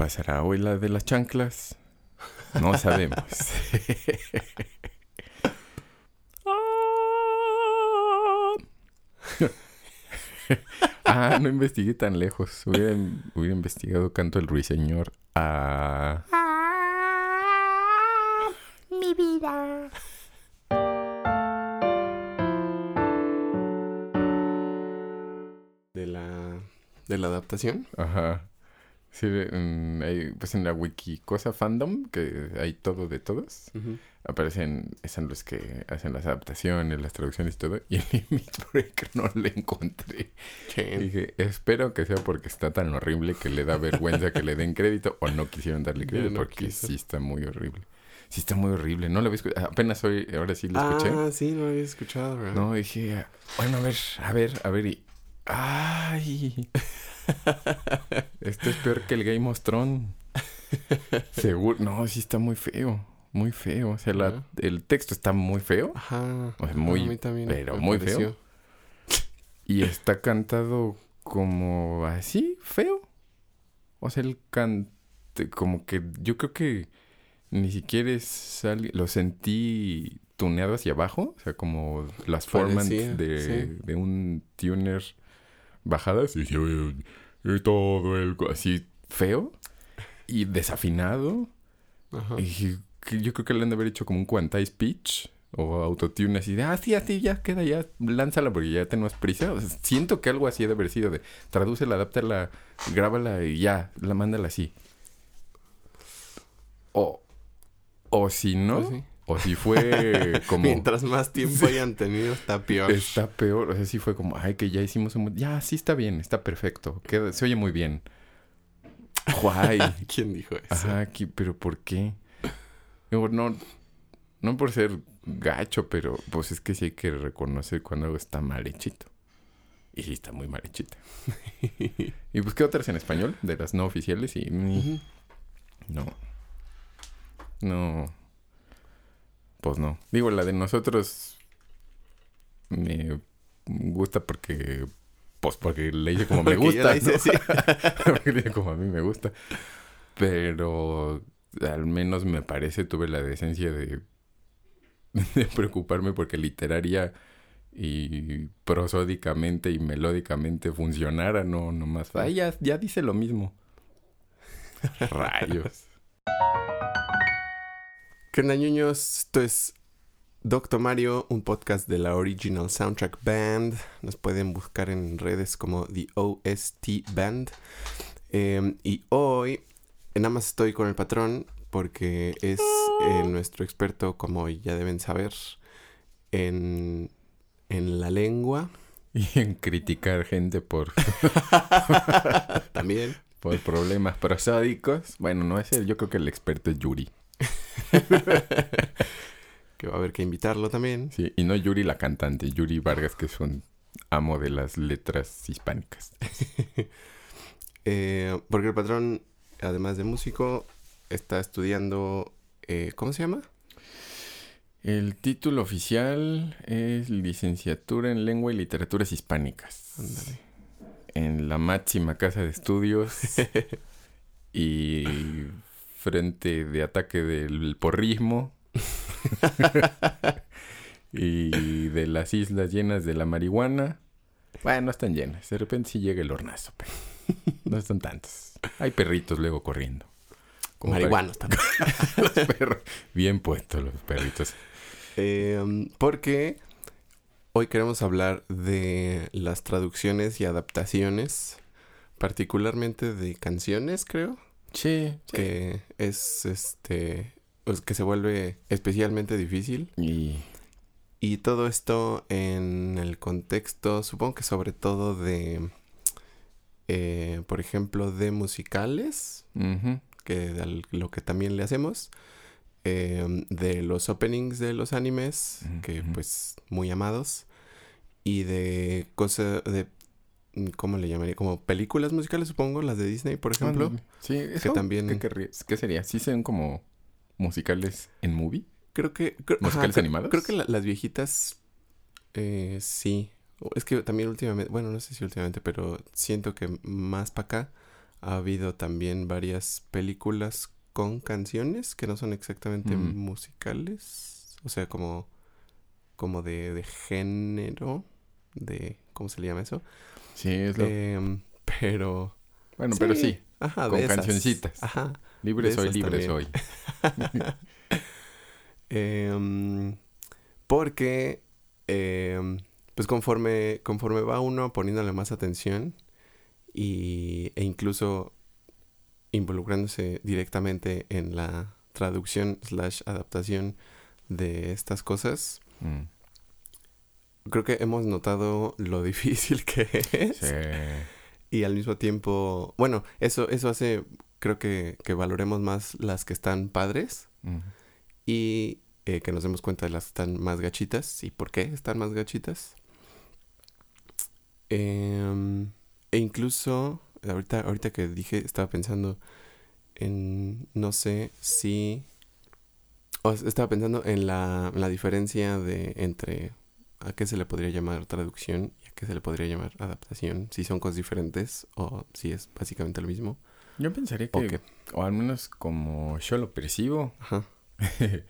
¿Pasará hoy la de las chanclas? No sabemos. ah, no investigué tan lejos. Hubiera, hubiera investigado canto el ruiseñor. Ah. mi vida. De la, de la adaptación. Ajá. Sí, en, hay, pues en la wiki cosa fandom, que hay todo de todos, Ujú. aparecen, están los que hacen las adaptaciones, las traducciones y todo, y en Limit Break no le encontré. Sí. Dije, espero que sea porque está tan horrible que le da vergüenza que le den crédito o no quisieron darle crédito no porque quiso. sí está muy horrible. Sí está muy horrible. No lo había escuchado. Apenas hoy, ahora sí lo escuché. Ah, sí, no lo había escuchado, ¿verdad? No, dije, bueno, a ver, a ver, a ver y... ¡Ay! Esto es peor que el Game of Thrones. Seguro. No, sí está muy feo. Muy feo. O sea, la- el texto está muy feo. Ajá. O sea, Ajá, muy- a mí también pero me muy pareció. Y está cantado como así, feo. O sea, el cante, como que yo creo que ni siquiera es lo sentí tuneado hacia abajo, o sea, como las formas Parecía, de, sí. de un tuner bajadas y, todo el así feo y desafinado. Ajá. Y yo creo que le han de haber hecho como un quantize pitch o autotune así de, ah, sí, así ya queda, ya lánzala porque ya tenemos prisa. O sea, siento que algo así ha de haber sido de, tradúcela, adáptala, grábala y ya, la mándala así. O, o si no, sí. O si fue como... Mientras más tiempo hayan tenido, está peor. Está peor, o sea, sí fue como, ay, que ya hicimos un... Ya, sí está bien, está perfecto, queda, se oye muy bien. Guay. ¿Quién dijo eso? Ajá, pero ¿por qué? Digo, no, no por ser gacho, pero pues es que sí hay que reconocer cuando algo está mal hechito. Y sí está muy mal hechito. y busqué otras en español, de las no oficiales, y Ujú. no. No. Pues no. Digo, la de nosotros me gusta porque... Pues porque le hice como me yo gusta. hice como a mí me gusta. Pero al menos me parece tuve la decencia de, de preocuparme porque literaria y prosódicamente y melódicamente funcionara, no nomás. Ay, ya, ya dice lo mismo. Rayos. ¿Qué onda, ñoños? Esto es Doctor Mario, un podcast de la Original Soundtrack Band. Nos pueden buscar en redes como The OST Band. Eh, y hoy, nada más estoy con el patrón porque es eh, nuestro experto, como ya deben saber, en, en la lengua. Y en criticar gente por, También. por problemas prosódicos. Bueno, no es él, yo creo que el experto es Yuri. que va a haber que invitarlo también. Sí, y no Yuri la cantante, Yuri Vargas, que es un amo de las letras hispánicas. Eh, porque el patrón, además de músico, está estudiando... eh, ¿Cómo se llama? El título oficial es Licenciatura en Lengua y Literaturas Hispánicas. Ándale. En la máxima casa de estudios y frente de ataque del porrismo y de las islas llenas de la marihuana. Bueno, no están llenas. De repente sí llega el hornazo, pero no están tantos. Hay perritos luego corriendo. Como para- Marihuanos también. los perros. Bien puestos los perritos. Eh, porque hoy queremos hablar de las traducciones y adaptaciones, particularmente de canciones, creo, Sí, que es este, pues, que se vuelve especialmente difícil. Y Y todo esto en el contexto, supongo que sobre todo de, eh, por ejemplo, de musicales, que de lo que también le hacemos, eh, de los openings de los animes, que pues muy amados, y de cosas de, ¿cómo le llamaría? Como películas musicales, supongo, las de Disney, por ejemplo. Sí, eso, también- ¿qué, sería? ¿Sí son como musicales en movie? Creo que... creo- ¿Musicales creo- animados? Creo que la- las viejitas, eh, sí. Es que también últimamente, bueno, no sé si últimamente, pero siento que más para acá ha habido también varias películas con canciones que no son exactamente Mm. musicales. O sea, como, como de, de género. De. ¿Cómo se le llama eso? Sí, es lo... Em, pero. bueno, pero sí. Ajá, con de esas. cancioncitas. Ajá. Libre soy, libre también. soy. Em, porque, em, pues conforme, conforme va uno poniéndole más atención y, e incluso involucrándose directamente en la traducción slash adaptación de estas cosas, Mm, creo que hemos notado lo difícil que es. sí. Y al mismo tiempo, bueno, eso, eso hace, creo que, que valoremos más las que están padres y eh, que nos demos cuenta de las que están más gachitas y por qué están más gachitas. Em, e incluso, ahorita, ahorita que dije, estaba pensando en, no sé si, o estaba pensando en la, la diferencia de entre a qué se le podría llamar traducción y a qué se le podría llamar adaptación, si son cosas diferentes o si es básicamente lo mismo. Yo pensaría que, ¿O al menos como yo lo percibo, Ajá.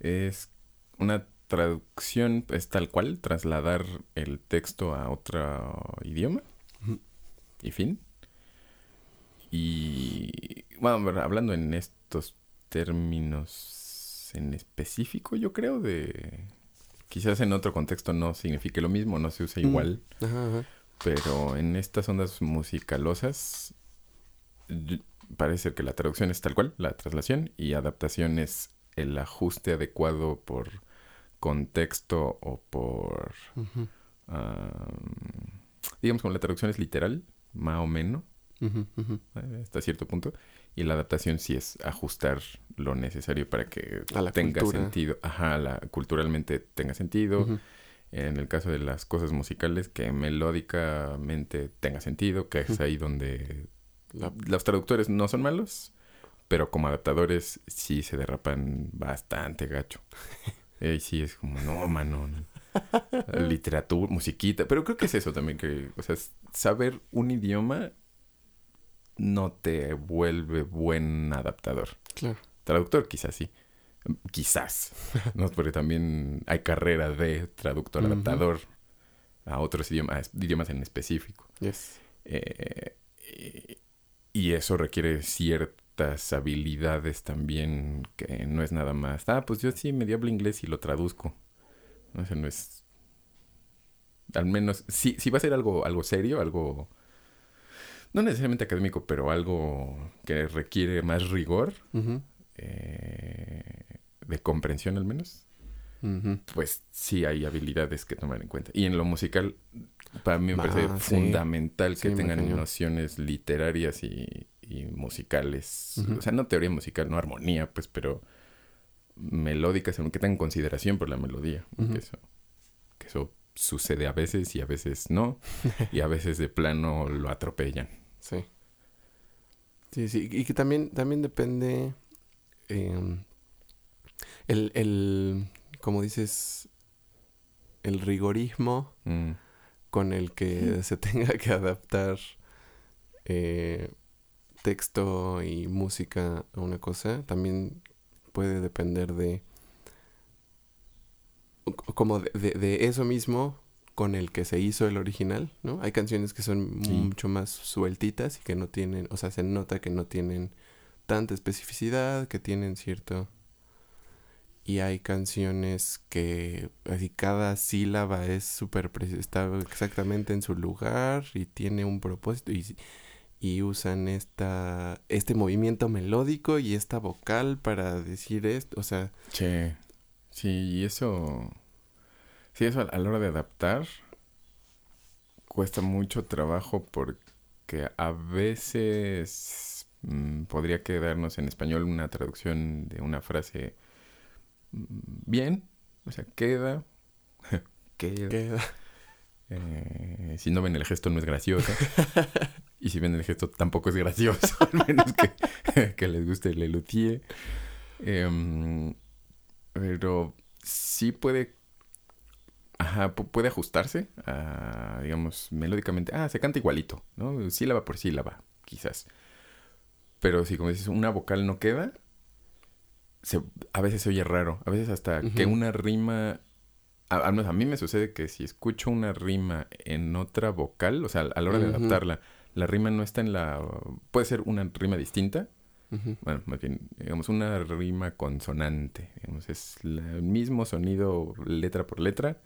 es una traducción, es tal cual, trasladar el texto a otro idioma y fin. Y bueno, hablando en estos términos en específico, yo creo de quizás en otro contexto no signifique lo mismo, no se usa Mm. igual, Ajá, ajá. pero en estas ondas musicalosas parece que la traducción es tal cual, la traslación, y adaptación es el ajuste adecuado por contexto o por... Digamos, como la traducción es literal, más o menos, eh, hasta cierto punto, y la adaptación sí es ajustar lo necesario para que A la tenga cultura. sentido, ajá, la, culturalmente tenga sentido, en el caso de las cosas musicales, que melódicamente tenga sentido, que es ahí donde La- los traductores no son malos, pero como adaptadores sí se derrapan bastante gacho. Y sí es como, no, mano. no. Literatura, musiquita. Pero creo que es eso también, que, o sea, saber un idioma no te vuelve buen adaptador. Claro. Traductor quizás sí. Quizás. ¿no? Porque también hay carrera de traductor adaptador a otros idiomas, idiomas en específico. Yes. Eh, y- eso requiere ciertas habilidades también que no es nada más. Ah, pues yo sí medio hablo inglés y lo traduzco. No, eso no es. Al menos, si, si va a ser algo, algo serio, algo. No necesariamente académico, pero algo que requiere más rigor, eh, de comprensión al menos, pues sí hay habilidades que tomar en cuenta. Y en lo musical, para mí me parece Ah, sí. fundamental que Sí, tengan nociones literarias y, y musicales. O sea, no teoría musical, no armonía, pues, pero melódicas, que tengan consideración por la melodía. Que, eso, que eso sucede a veces y a veces no. y a veces de plano lo atropellan. Sí. Sí, sí. Y que también, también depende em, el, el, como dices, el rigorismo Mm, con el que se tenga que adaptar eh, texto y música a una cosa también puede depender de como de, de- de eso mismo con el que se hizo el original, ¿no? Hay canciones que son Sí. mucho más sueltitas y que no tienen, o sea, se nota que no tienen tanta especificidad, que tienen cierto y hay canciones que así cada sílaba es súper está exactamente en su lugar y tiene un propósito y, y usan esta este movimiento melódico y esta vocal para decir esto, o sea, Che, sí, y eso, sí, eso a, la hora de adaptar cuesta mucho trabajo porque a veces mm, podría quedarnos en español una traducción de una frase mm, bien, o sea, queda, queda. que Eh, si no ven el gesto no es gracioso. y si ven el gesto tampoco es gracioso. Al menos que, que les guste el elutier. Em, pero sí puede... Ajá, pu- puede ajustarse a, digamos, melódicamente. Ah, se canta igualito, ¿no? Sílaba por sílaba, quizás. Pero si, como dices, una vocal no queda, se, a veces se oye raro. A veces hasta que una rima... A, al menos a mí me sucede que si escucho una rima en otra vocal, o sea, a la hora de adaptarla, la rima no está en la... Puede ser una rima distinta. Bueno, más bien, digamos, una rima consonante. Digamos, es la- el mismo sonido letra por letra,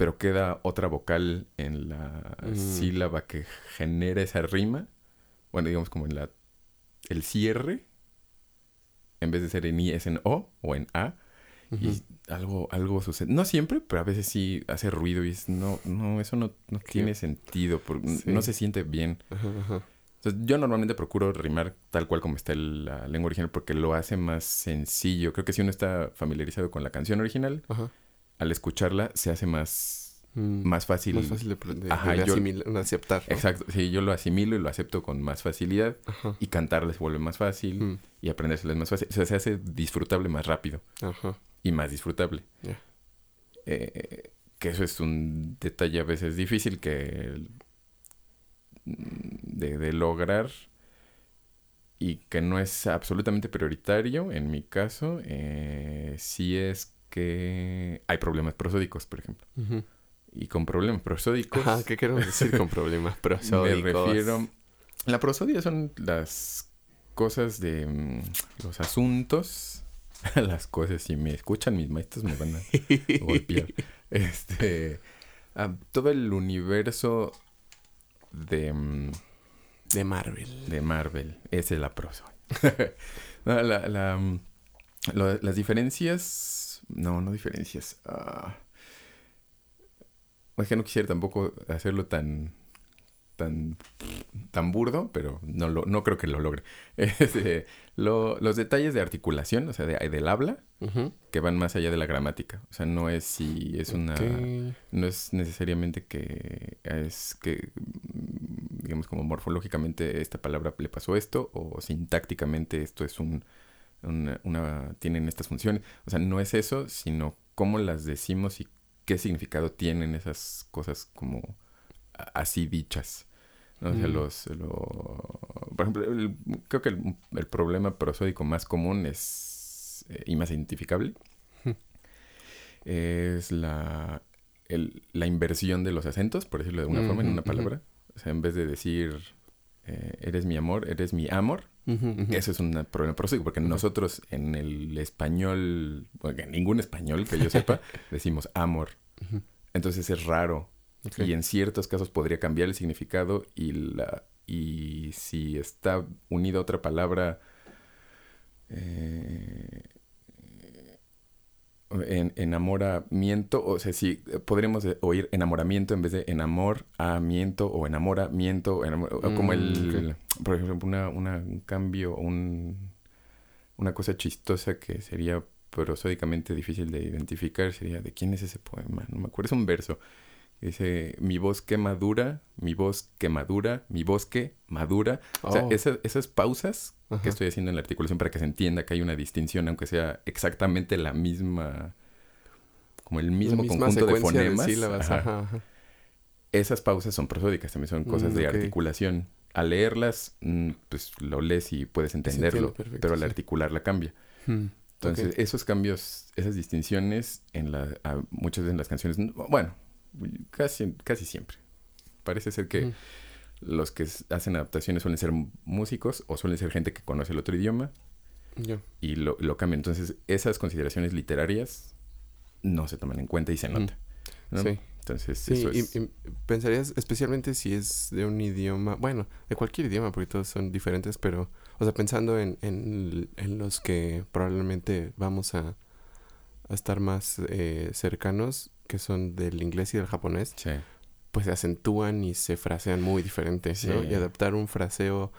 pero queda otra vocal en la Mm. sílaba que genera esa rima. Bueno, digamos como en la... El cierre, en vez de ser en I, es en O o en A. Ujú. Y algo, algo sucede. No siempre, pero a veces sí hace ruido y es, no, no, eso no, no tiene sentido, Sí. no se siente bien. Ajá, ajá. Entonces, yo normalmente procuro rimar tal cual como está el- la lengua original porque lo hace más sencillo. Creo que si uno está familiarizado con la canción original, Ajá. Al escucharla se hace más, Mm, más fácil. Más fácil de, de- Ajá, de yo- asimilar- de aceptar. ¿no? Exacto, sí, yo lo asimilo y lo acepto con más facilidad Ajá. y cantarles vuelve más fácil Mm, y aprendérselas más fácil. O sea, se hace disfrutable más rápido Ajá. y más disfrutable. Ya. Eh, que eso es un detalle a veces difícil que de, de lograr y que no es absolutamente prioritario en mi caso eh, si es que hay problemas prosódicos por ejemplo y con problemas prosódicos Ajá, ¿qué queremos decir con problemas me prosódicos? refiero la prosodia son las cosas de mm, los asuntos las cosas si me escuchan mis maestros me van a golpear. Este. a todo el universo de, mm, De Marvel. de Marvel. Esa es la prosa. No, la- la, mm, lo- las diferencias. No, no diferencias. Ah. es que no quisiera tampoco hacerlo tan. tan. tan burdo, pero no lo, no creo que lo logre. Este, lo- los detalles de articulación, o sea, de- del habla, que van más allá de la gramática. O sea, no es si es una... No es necesariamente que es que, digamos, como morfológicamente esta palabra le pasó esto, o sintácticamente esto es un, una, una- tienen estas funciones. O sea, no es eso, sino cómo las decimos y qué significado tienen esas cosas como así dichas. ¿no? O sea, Mm. los, lo- por ejemplo, el- creo que el, el problema prosódico más común es, eh, y más identificable, Ujú. es la, el- la inversión de los acentos, por decirlo de alguna forma, en Ujú, una palabra. O sea, en vez de decir, eh, eres mi amor, eres mi amor, Eso es un problema prosódico, porque nosotros en el español, bueno, en ningún español que yo sepa, decimos amor. Entonces es raro. Y en ciertos casos podría cambiar el significado y la y si está unida a otra palabra eh, en, enamoramiento, o sea, si podríamos de- oír enamoramiento en vez de enamoramiento o enamoramiento, o enamor- o como Mm, el, por ejemplo, una, una- un cambio, un, una cosa chistosa que sería prosódicamente difícil de identificar sería de quién es ese poema, no me acuerdo, es un verso. que Dice, mi bosque madura, mi bosque madura, mi bosque madura. O sea, Oh. esa- esas pausas Ajá. que estoy haciendo en la articulación para que se entienda que hay una distinción, aunque sea exactamente la misma, como el mismo conjunto de fonemas. sílabas, ajá. ajá. Esas pausas son prosódicas, también son cosas Mm, de articulación. Al leerlas, mm, pues lo lees y puedes entenderlo, perfecto, pero al sí. articularla cambia. Hmm. Entonces, esos cambios, esas distinciones en la, a- muchas veces en las canciones, no- bueno, casi, casi siempre. Parece ser que Ujú. Los que hacen adaptaciones suelen ser músicos o suelen ser gente que conoce el otro idioma y lo, lo cambian. Entonces, esas consideraciones literarias no se toman en cuenta y se nota. ¿no? Sí. Entonces, Sí, eso y, es... y pensarías, especialmente si es de un idioma, bueno, de cualquier idioma, porque todos son diferentes, pero, o sea, pensando en, en, en los que probablemente vamos a, a estar más eh, cercanos, que son del inglés y del japonés, Sí. Pues se acentúan y se frasean muy diferentes, ¿no? Sí. Y adaptar un fraseo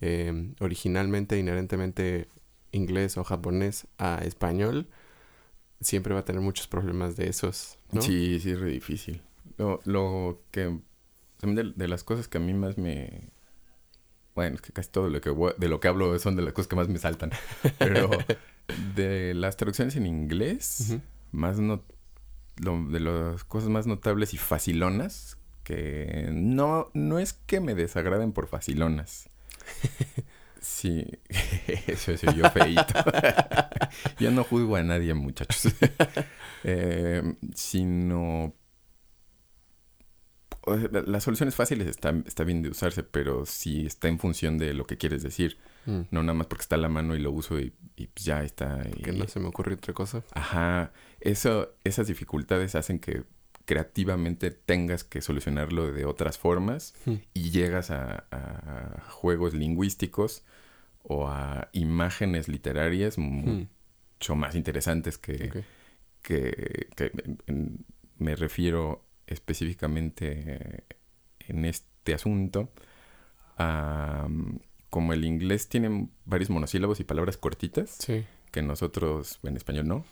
eh, originalmente, inherentemente inglés o japonés a español, siempre va a tener muchos problemas de esos, ¿no? Sí, sí, es re difícil. Lo, lo que... también De, de las cosas que a mí más me... Bueno, es que casi todo lo que, voy- de lo que hablo son de las cosas que más me saltan. Pero de las traducciones en inglés, más no... lo- de las cosas más notables y facilonas, que no, no es que me desagraden por facilonas, Sí, eso soy yo feito. yo no juzgo a nadie, muchachos. eh, sino... Las soluciones fáciles está, está bien de usarse, pero sí está en función de lo que quieres decir. Mm, No nada más porque está a la mano y lo uso y, y ya está. y- Que no se me ocurre otra cosa. Ajá, eso, esas dificultades hacen que creativamente tengas que solucionarlo de otras formas Mm. y llegas a, a juegos lingüísticos o a imágenes literarias Mm, mucho más interesantes que, que, me refiero específicamente en este asunto a como el inglés tiene varios monosílabos y palabras cortitas Sí. que nosotros en español no.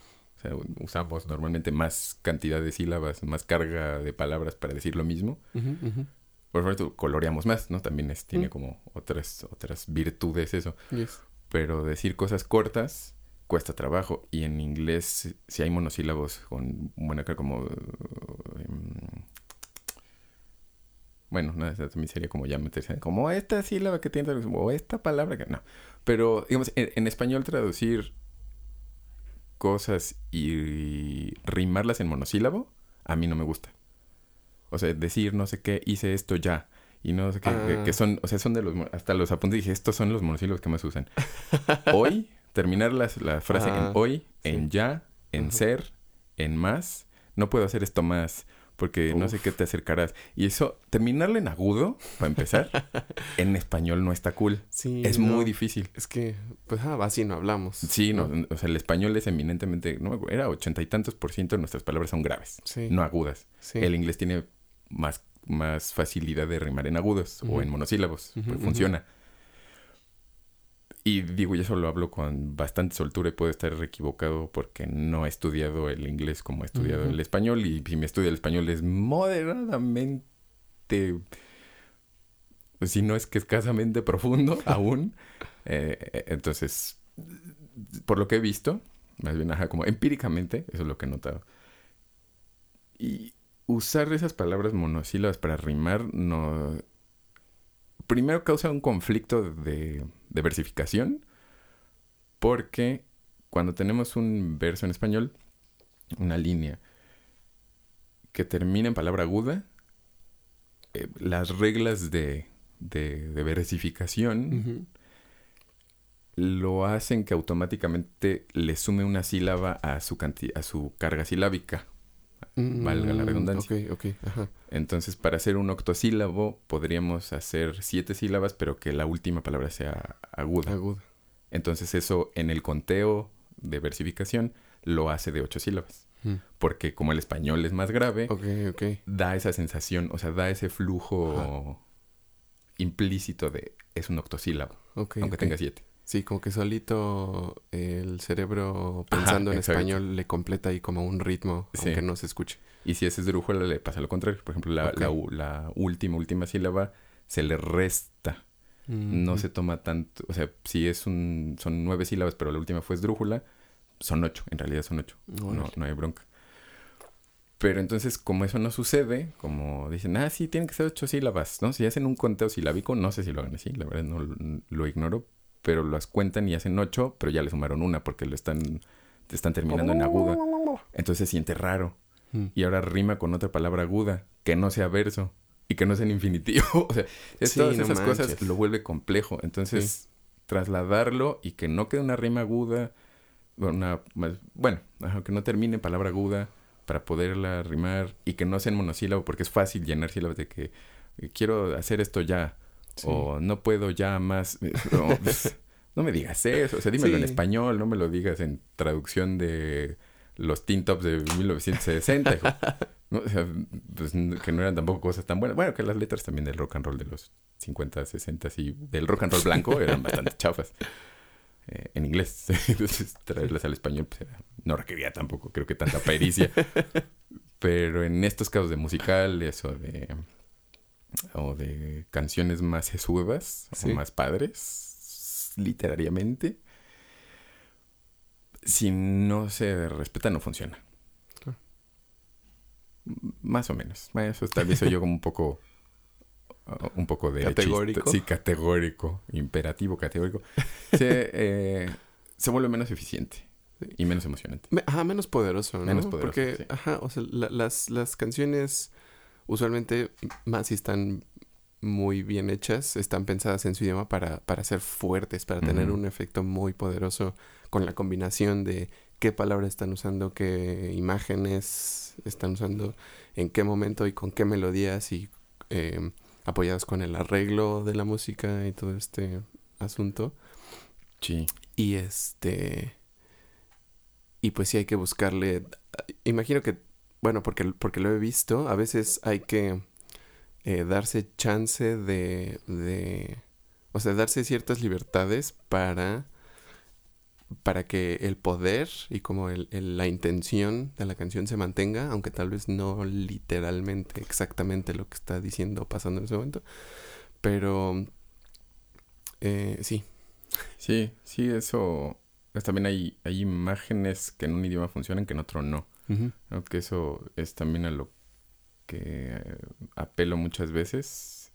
Sea, usamos normalmente más cantidad de sílabas, más carga de palabras para decir lo mismo. Ujú, ujú. Por supuesto, coloreamos más, ¿no? También es, tiene Mm. como otras, otras virtudes eso. Yes. Pero decir cosas cortas cuesta trabajo. Y en inglés, si hay monosílabos con buena carga como... em, bueno, no, eso también sería como ya meterse como esta sílaba que tiene o esta palabra que no. Pero, digamos, en, en español traducir cosas y rimarlas en monosílabo, a mí no me gusta. O sea, decir no sé qué, hice esto ya. Y no sé qué, que, Ah. que son, o sea, son de los, hasta los apuntes dije, estos son los monosílabos que más usan. Hoy, terminar las- la frase Ah, en hoy, sí. en ya, en ser, en más. No puedo hacer esto más porque no sé qué te acercarás. Y eso, terminarlo en agudo, para empezar, en español no está cool. Sí. es no, muy difícil. Es que, pues, ah, así no hablamos. Sí, no, o sea, el español es eminentemente, no me acuerdo, era ochenta y tantos por ciento de nuestras palabras son graves, Sí. no agudas. sí. El inglés tiene más, más facilidad de rimar en agudos o en monosílabos, ujú. funciona. Y digo, y eso lo hablo con bastante soltura y puedo estar equivocado porque no he estudiado el inglés como he estudiado el español y si me estudia el español es moderadamente, si no es que escasamente profundo aún. Eh, eh, entonces, por lo que he visto, más bien, ajá, como empíricamente, eso es lo que he notado. Y usar esas palabras monosílabas para rimar no... Primero causa un conflicto de, de versificación porque cuando tenemos un verso en español, una línea que termina en palabra aguda, eh, las reglas de, de, de versificación lo hacen que automáticamente le sume una sílaba a su, a su carga silábica. Valga la Mm, redundancia. Ok, ok. Ajá. Entonces, para hacer un octosílabo, podríamos hacer siete sílabas, pero que la última palabra sea aguda. Agudo. Entonces, eso en el conteo de versificación lo hace de ocho sílabas. Mm. Porque como el español es más grave, da esa sensación, o sea, da ese flujo implícito de es un octosílabo, aunque tenga siete. Sí, como que solito el cerebro pensando en español le completa ahí como un ritmo, Sí. aunque no se escuche. Y si es esdrújula, le pasa lo contrario. Por ejemplo, la, la última, última sílaba se le resta. No se toma tanto. O sea, si es un. Son nueve sílabas, pero la última fue esdrújula, son ocho. En realidad son ocho. No, no hay bronca. Pero entonces, como eso no sucede, como dicen, ah, sí, tienen que ser ocho sílabas, ¿no? Si hacen un conteo silábico, no sé si lo hagan así, la verdad no lo ignoro, pero las cuentan y hacen ocho, pero ya le sumaron una porque lo están, están terminando en aguda. Entonces se siente raro. Mm. Y ahora rima con otra palabra aguda, que no sea verso y que no sea en infinitivo. o sea, es Sí, todas no esas cosas lo vuelve complejo. Entonces, trasladarlo y que no quede una rima aguda, una, más- bueno, que no termine en palabra aguda para poderla rimar y que no sea en monosílabo, porque es fácil llenar sílabas de que eh, quiero hacer esto ya Sí. o no puedo ya más. No, pues, no me digas eso, o sea, dímelo en español, no me lo digas en traducción de los Teen Tops de 1960. hijo. No, o sea, pues, que no eran tampoco cosas tan buenas. Bueno, que las letras también del rock and roll de los 50, 60 y del rock and roll blanco eran bastante chafas. eh, en inglés. Entonces, traerlas al español pues, no requería tampoco, creo que tanta pericia. Pero en estos casos de musicales o de o de canciones más jesuevas Sí. o más padres literariamente si no se respeta no funciona Claro. M- más o menos eso tal vez soy yo como un poco uh, un poco de... Categórico. chiste- sí, categórico, imperativo, categórico. Se, eh, se vuelve menos eficiente y menos emocionante. Me- Ajá, menos poderoso, ¿no? Menos poderoso, Porque, sí. ajá, o sea, la- las, las canciones usualmente, más si están muy bien hechas, están pensadas en su idioma para, para ser fuertes, para tener un efecto muy poderoso con la combinación de qué palabras están usando, qué imágenes están usando, en qué momento y con qué melodías y eh, apoyadas con el arreglo de la música y todo este asunto. Sí. Y este. Y pues sí hay que buscarle. Imagino que. Bueno, porque, porque lo he visto. A veces hay que eh, darse chance de. O sea, darse ciertas libertades para. Para que el poder y como el- la intención de la canción se mantenga, aunque tal vez no literalmente exactamente lo que está diciendo o pasando en ese momento. Pero eh, sí, Sí, sí, eso. pues, también hay, hay imágenes que en un idioma funcionan que en otro no. Que eso es también a lo que eh, apelo muchas veces.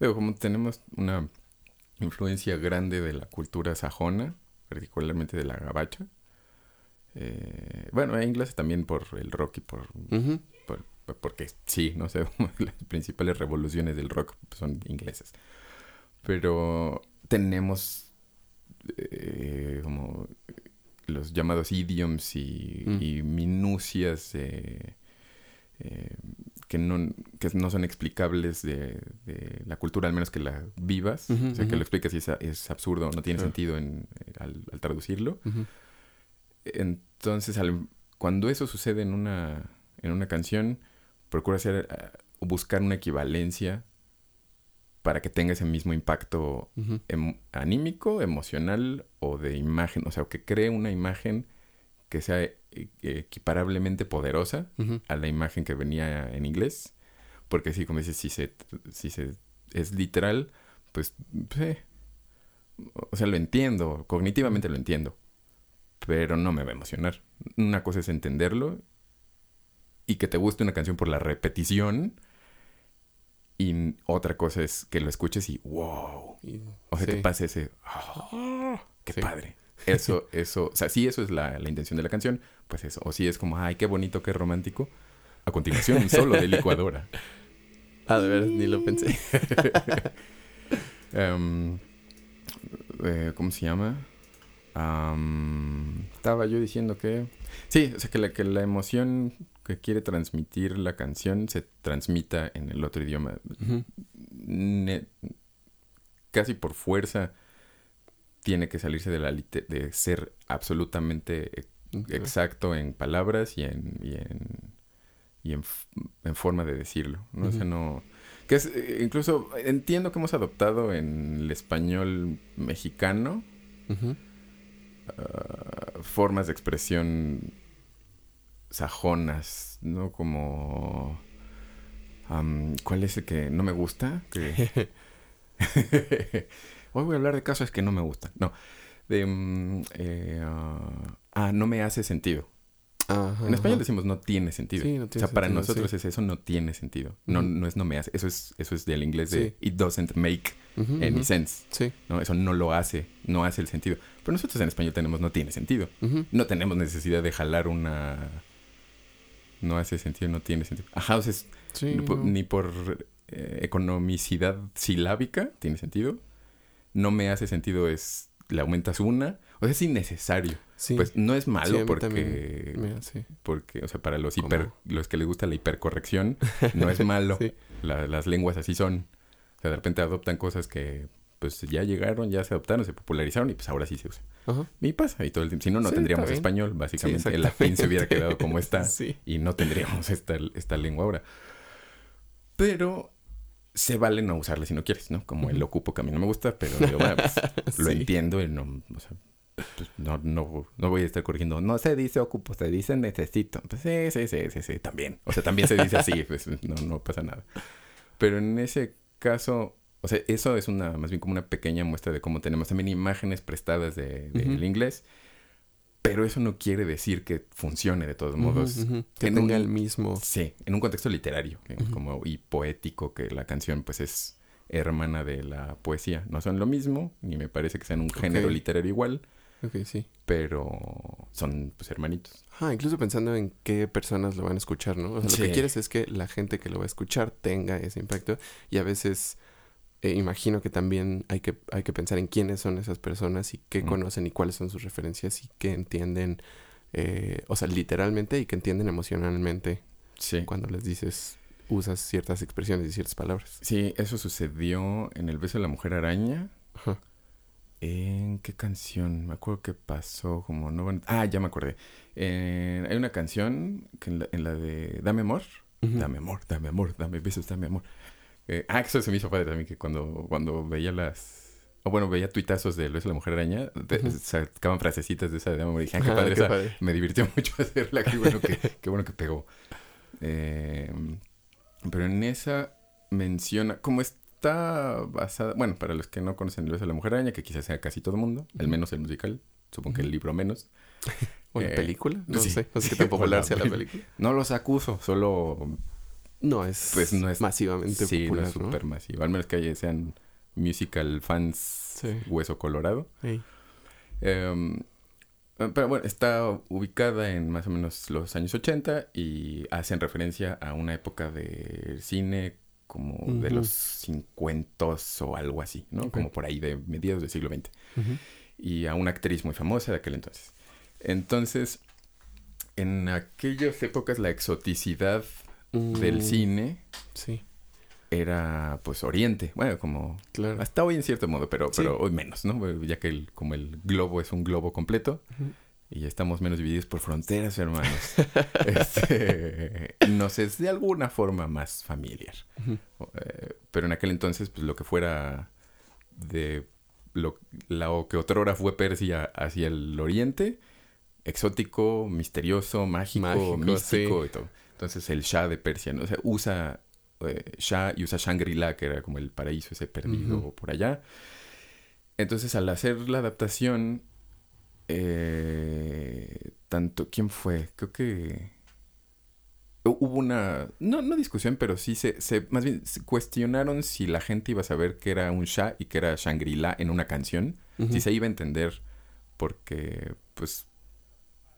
Digo, como tenemos una influencia grande de la cultura sajona, particularmente de la gabacha. eh, bueno, en inglés también por el rock y por- porque sí, no sé, las principales revoluciones del rock son inglesas. Pero tenemos eh, como los llamados idioms y, Mm. y minucias eh, eh, que, no, que no son explicables de, de la cultura, al menos que la vivas. Ujú, o sea, que ujú. lo explicas y es, es absurdo, no tiene Claro. sentido en, al, al traducirlo. Ujú. Entonces, al- cuando eso sucede en una, en una canción, procura hacer, ah, buscar una equivalencia para que tenga ese mismo impacto em- anímico, emocional o de imagen. O sea, que cree una imagen que sea eh, equiparablemente poderosa a la imagen que venía en inglés. Porque sí, como dices, si se, si se es literal, pues, pues, eh, o sea, lo entiendo, cognitivamente lo entiendo, pero no me va a emocionar. Una cosa es entenderlo y que te guste una canción por la repetición y otra cosa es que lo escuches y wow, o sea, sí. te pase ese, "Ah, qué Sí. padre. Eso, eso, o sea, si eso es la, la intención de la canción, pues eso. O si es como, ay, qué bonito, qué romántico. A continuación, un solo de licuadora. Ah, de veras, ni lo pensé. Em, eh, ¿Cómo se llama? Am, estaba yo diciendo que... Sí, o sea, que la, que la emoción que quiere transmitir la canción se transmita en el otro idioma. Ne- casi por fuerza tiene que salirse de la lite- de ser absolutamente Ok. exacto en palabras y en y en, y en, f- en forma de decirlo no o sea no que es eh, incluso entiendo que hemos adoptado en el español mexicano. Ah, formas de expresión sajonas no como cuál es el que no me gusta que hoy voy a hablar de casos que no me gustan no de mm, eh, ah, ah, no me hace sentido Ajá, en español ajá. decimos no tiene sentido. Sí, no o sea, para nosotros sí. es eso no tiene sentido. No, no es no me hace. Eso es, eso es del inglés de Sí. it doesn't make Any ujú. sense. Sí. ¿no? Eso no lo hace, no hace el sentido. Pero nosotros en español tenemos no tiene sentido. No tenemos necesidad de jalar una... No hace sentido, no tiene sentido. Ajá, o sea, es- Sí, ni por, no. ni por, eh, economicidad silábica tiene sentido. No me hace sentido es... Le aumentas una. O sea, es innecesario. Sí. Pues no es Sí, malo porque me hace. porque, o sea, para los ¿Cómo? hiper, los que les gusta la hipercorrección, no es malo. Sí. La- las lenguas así son. O sea, de repente adoptan cosas que, pues, ya llegaron, ya se adoptaron, se popularizaron y pues ahora sí se usa. Ajá. Y pasa, y todo el tiempo. Si no, no Sí, tendríamos español, básicamente. el exactamente. latín se hubiera quedado como está Sí. y no tendríamos esta, esta lengua ahora. Pero se vale no usarla si no quieres, ¿no? Como el ocupo que a mí no me gusta, pero bueno, pues, lo Sí. entiendo y no, o sea, pues, no, no, no voy a estar corrigiendo. No se dice ocupo, se dice necesito. Pues sí, sí, sí, sí, sí, también. O sea, también se dice así, pues no, no pasa nada. Pero en ese caso, o sea, eso es una, más bien como una pequeña muestra de cómo tenemos también imágenes prestadas de- del Ujú. inglés. Pero eso no quiere decir que funcione de todos modos. Que en tenga un- el mismo. Sí, en un contexto literario, como y poético, que la canción pues es hermana de la poesía. No son lo mismo, ni me parece que sean un género literario igual, Ok, sí. pero son pues hermanitos. Ah, incluso pensando en qué personas lo van a escuchar, ¿no? O sea, lo que quieres es que la gente que lo va a escuchar tenga ese impacto y a veces eh, imagino que también hay que, hay que pensar en quiénes son esas personas y qué Mm. conocen y cuáles son sus referencias y qué entienden, eh, o sea, literalmente y que entienden emocionalmente Sí. cuando les dices, usas ciertas expresiones y ciertas palabras. Sí, eso sucedió en El beso de la mujer araña. Ajá. ¿En qué canción? Me acuerdo que pasó como... No, van- ah, ya me acordé. Eh, hay una canción que en, la, en la de Dame amor. Dame amor, dame amor, dame besos, dame amor. Eh, ah, eso se me hizo padre también, que cuando, cuando veía las... O bueno, veía tuitazos de Luis la Mujer Araña, de- sacaban frasecitas de esa de Dame amor y dije, ah, qué Ah, padre qué esa. padre. Me divirtió mucho hacerla, qué bueno que, qué bueno que pegó. Eh, pero en esa menciona, como está basada, bueno, para los que no conocen El beso de la Mujer Araña, que quizás sea casi todo el mundo, al menos el musical, supongo que el libro menos. ¿O la Eh, película? No sí. sé. No sé qué Sí, tan popular sea la película. No los acuso, solo No es, Pues no es- masivamente sí, no es ¿no? súper masivo. Al menos que sean musical fans Sí. hueso colorado. Ey. Em, pero bueno, está ubicada en más o menos los años 80 y hacen referencia a una época de cine como de los 50 o algo así, ¿no? Como por ahí de mediados del siglo XX. Y a una actriz muy famosa de aquel entonces. Entonces, en aquellas épocas la exoticidad del Mm, cine Sí, era pues Oriente. Bueno, como claro. hasta hoy en cierto modo, pero, Sí. pero hoy menos, ¿no? Ya que el, como el globo es un globo completo Ujú. Y ya estamos menos divididos por fronteras, hermanos. este, nos es de alguna forma más familiar. Eh, pero en aquel entonces, pues lo que fuera de lo, lo que otrora fue Persia hacia el oriente, exótico, misterioso, mágico, Mágico, místico sí. y todo. Entonces el Shah de Persia, ¿no? O sea, usa eh, Shah y usa Shangri-La, que era como el paraíso ese perdido por allá. Entonces al hacer la adaptación, eh, tanto, ¿quién fue? Creo que hu- hubo una, no, no discusión, pero sí se, se, más bien se cuestionaron si la gente iba a saber que era un Shah y que era Shangri-La en una canción, si se iba a entender, porque pues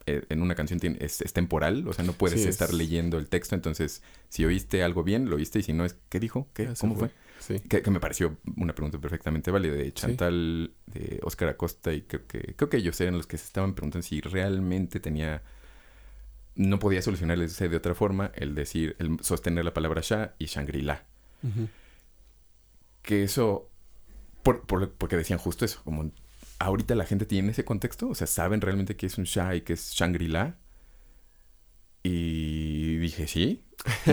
eh, en una canción tiene- es, es temporal, o sea, no puedes Sí, estar es- leyendo el texto, entonces si oíste algo bien, lo oíste y si no es, ¿qué dijo? ¿Qué? ¿Cómo fue? Sí. Que, que me pareció una pregunta perfectamente válida. De Chantal, de Oscar Acosta y creo que creo que ellos eran los que se estaban preguntando si realmente tenía no podía solucionarse de otra forma el decir el sostener la palabra Shah y Shangri-La. Que eso por, por- porque decían justo eso como ahorita la gente tiene ese contexto o sea saben realmente que es un Shah y que es Shangri-La y dije sí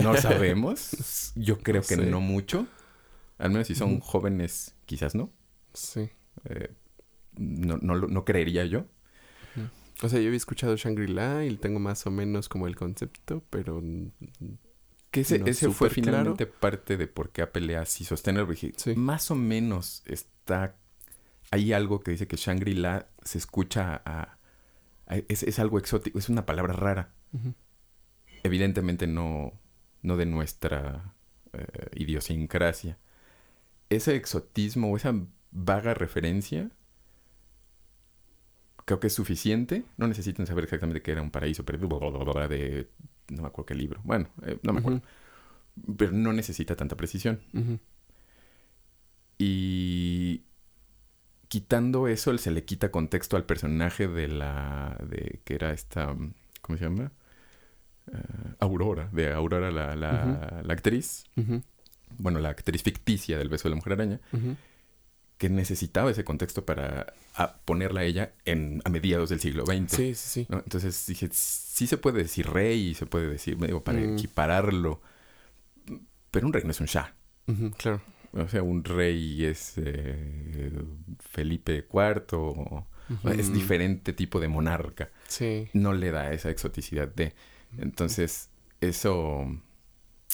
no sabemos yo creo No que sé. no mucho al menos si son jóvenes quizás no Sí. Eh, no, no, no creería yo. O sea, yo había escuchado Shangri-La y tengo más o menos como el concepto, pero... Que ese, No ese fue claro. finalmente parte de por qué Apple así sostener. Sí. más o menos está... Hay algo que dice que Shangri-La se escucha a... a- es, es algo exótico, es una palabra rara. Evidentemente no, no de nuestra eh, idiosincrasia. Ese exotismo o esa vaga referencia creo que es suficiente. No necesitan saber exactamente qué era un paraíso perdido bla, bla, bla, bla, de no me acuerdo qué libro. Bueno, eh, no me acuerdo. Pero no necesita tanta precisión. Y quitando eso, se le quita contexto al personaje de la. de que era esta. ¿Cómo se llama? Eh, Aurora, de Aurora la, la, la actriz. Bueno, la actriz ficticia del beso de la mujer araña. Que necesitaba ese contexto para a- ponerla a ella en, a mediados del siglo XX. Sí, sí, sí. ¿no? Entonces dije, sí se puede decir rey, se puede decir, digo, para Mm. equipararlo. Pero un rey no es un shah. Claro. O sea, un rey es eh, Felipe IV. o- Es diferente tipo de monarca. Sí. No le da esa exoticidad de. Entonces, eso.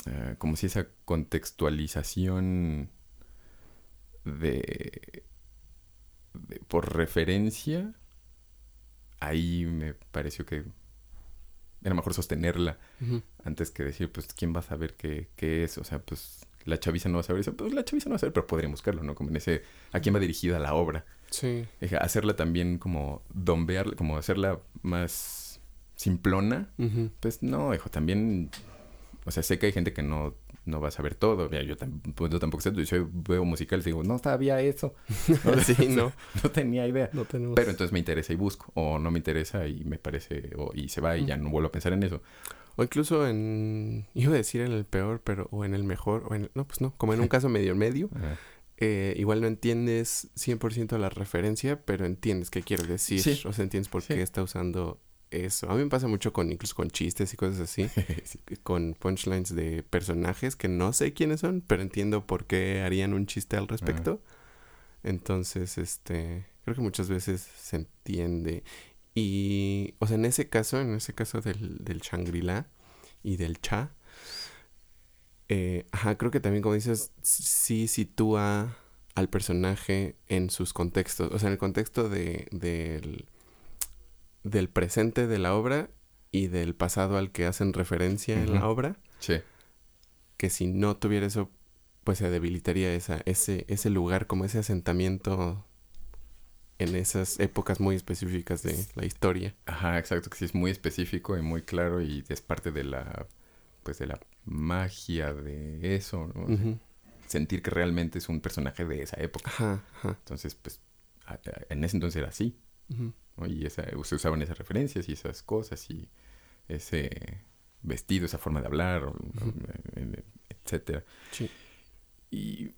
Eh, como si esa contextualización de, de- por referencia. Ahí me pareció que era mejor sostenerla antes que decir, pues, ¿quién va a saber qué, qué es? O sea, pues, la chaviza no va a saber eso. Pues la chaviza no va a saber, pero podrían buscarlo, ¿no? Como en ese... ¿A quién va dirigida la obra? Sí. Eje, Hacerla también como dombear, como hacerla más simplona. Pues no, hijo, también... O sea, sé que hay gente que no, no va a saber todo. Mira, yo, tam- pues, yo tampoco sé. Yo veo musicales y digo, no sabía eso. No, Sí, no. no tenía idea. No tenemos... Pero entonces me interesa y busco. O no me interesa y me parece... O, y se va y ya no vuelvo a pensar en eso. O incluso en... Iba a decir en el peor, pero... O en el mejor, o en... No, pues no. Como en un caso medio medio. Ajá. eh, igual no entiendes 100% la referencia, pero entiendes qué quiere decir. Sí. O sea, entiendes por Sí. qué está usando eso. A mí me pasa mucho con incluso con chistes y cosas así. Sí. con punchlines de personajes que no sé quiénes son, pero entiendo por qué harían un chiste al respecto. Entonces, este, creo que muchas veces se entiende. Y, o sea, en ese caso, en ese caso del, del Shangri-La y del Cha, eh, ajá, creo que también, como dices, sí sitúa al personaje en sus contextos, o sea, en el contexto de, del, del presente de la obra y del pasado al que hacen referencia en la obra, Sí. que si no tuviera eso, pues se debilitaría esa, ese, ese lugar, como ese asentamiento en esas épocas muy específicas de la historia. Ajá, exacto, que sí es muy específico y muy claro y es parte de la, pues de la magia de eso, ¿no? Sentir que realmente es un personaje de esa época. Ajá, ajá. Entonces, pues, en ese entonces era así. ¿No? Y esa, se usaban esas referencias y esas cosas y ese vestido, esa forma de hablar, o- eh, etcétera. Sí. Y...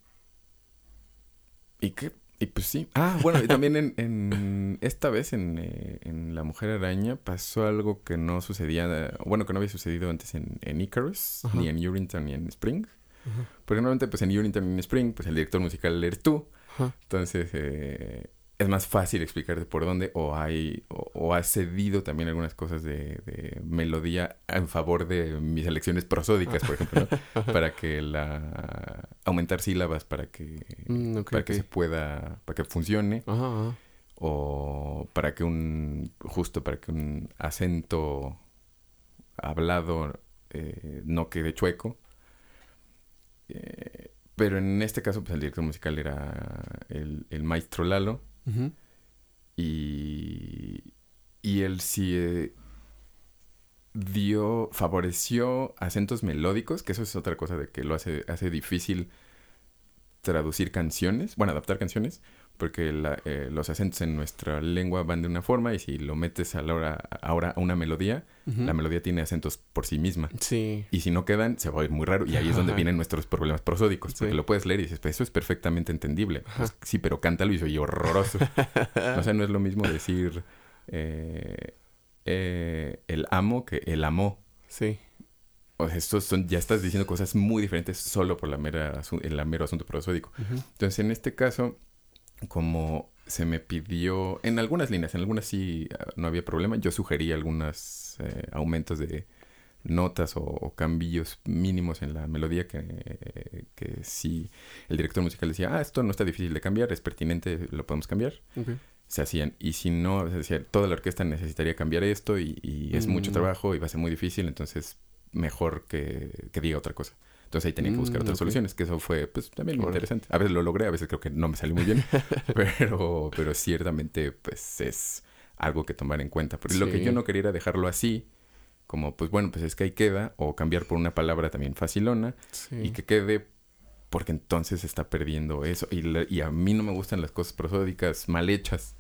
¿Y qué? Y pues sí. Ah, bueno, y también en, en esta vez en, eh, en La Mujer Araña pasó algo que no sucedía, bueno, que no había sucedido antes en, en Icarus, Ajá. ni en Urinetown, ni en Spring. Ajá. Porque normalmente pues en Urinetown y en Spring, pues el director musical eres tú. Ajá. Entonces eh, es más fácil explicarte por dónde o hay o, o has cedido también algunas cosas de, de melodía en favor de mis elecciones prosódicas, por ejemplo, ¿no? para que la aumentar sílabas para que Mm, para que se pueda para que funcione. Ajá, ajá. o para que un justo para que un acento hablado eh, no quede chueco. Eh, pero en este caso pues el director musical era el, el maestro Lalo Y, y él sí eh, dio, favoreció acentos melódicos, que eso es otra cosa de que lo hace, hace difícil traducir canciones, bueno, adaptar canciones, porque la- eh, los acentos en nuestra lengua van de una forma y si lo metes a la hora, ahora a una melodía, la melodía tiene acentos por sí misma. Sí. Y si no quedan, se va a oír muy raro. Y ahí es donde Ajá. vienen nuestros problemas prosódicos. Porque Sí. lo puedes leer y dices, pues eso es perfectamente entendible. Pues, sí, pero cántalo y se oye horroroso. o sea, no es lo mismo decir eh, eh, el amo que el amó. Sí. O sea, estos son, ya estás diciendo cosas muy diferentes solo por la mera el mero asunto prosódico. Entonces, en este caso, como se me pidió, en algunas líneas, en algunas sí ah, no había problema, yo sugerí algunos aumentos de notas o, o cambios mínimos en la melodía que, que sí el director musical decía, ah, esto no está difícil de cambiar, es pertinente, lo podemos cambiar. Se hacían. Y si no, se decía, toda la orquesta necesitaría cambiar esto y, y es mucho Mm. trabajo y va a ser muy difícil, entonces mejor que, que diga otra cosa. Entonces ahí tenía que buscar Mm, otras soluciones, que eso fue pues también muy interesante. A veces lo logré, a veces creo que no me salió muy bien, pero, pero ciertamente pues es algo que tomar en cuenta. Porque lo que yo no quería era dejarlo así, como pues bueno, pues es que ahí queda, o cambiar por una palabra también facilona Sí. y que quede porque entonces se está perdiendo eso. Y, la- y a mí no me gustan las cosas prosódicas mal hechas.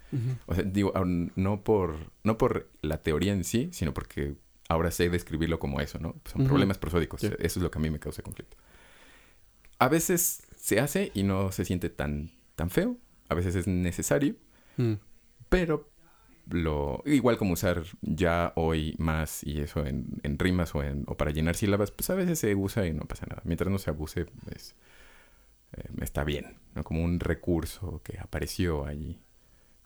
O sea, digo, no por, no por la teoría en sí, sino porque ahora sé describirlo como eso, ¿no? Son problemas prosódicos. Eso es lo que a mí me causa conflicto. A veces se hace y no se siente tan, tan feo. A veces es necesario, Mm. pero lo igual como usar ya, hoy, más y eso en, en rimas o, en, o para llenar sílabas, pues a veces se usa y no pasa nada. Mientras no se abuse, pues eh, está bien, ¿no? Como un recurso que apareció allí.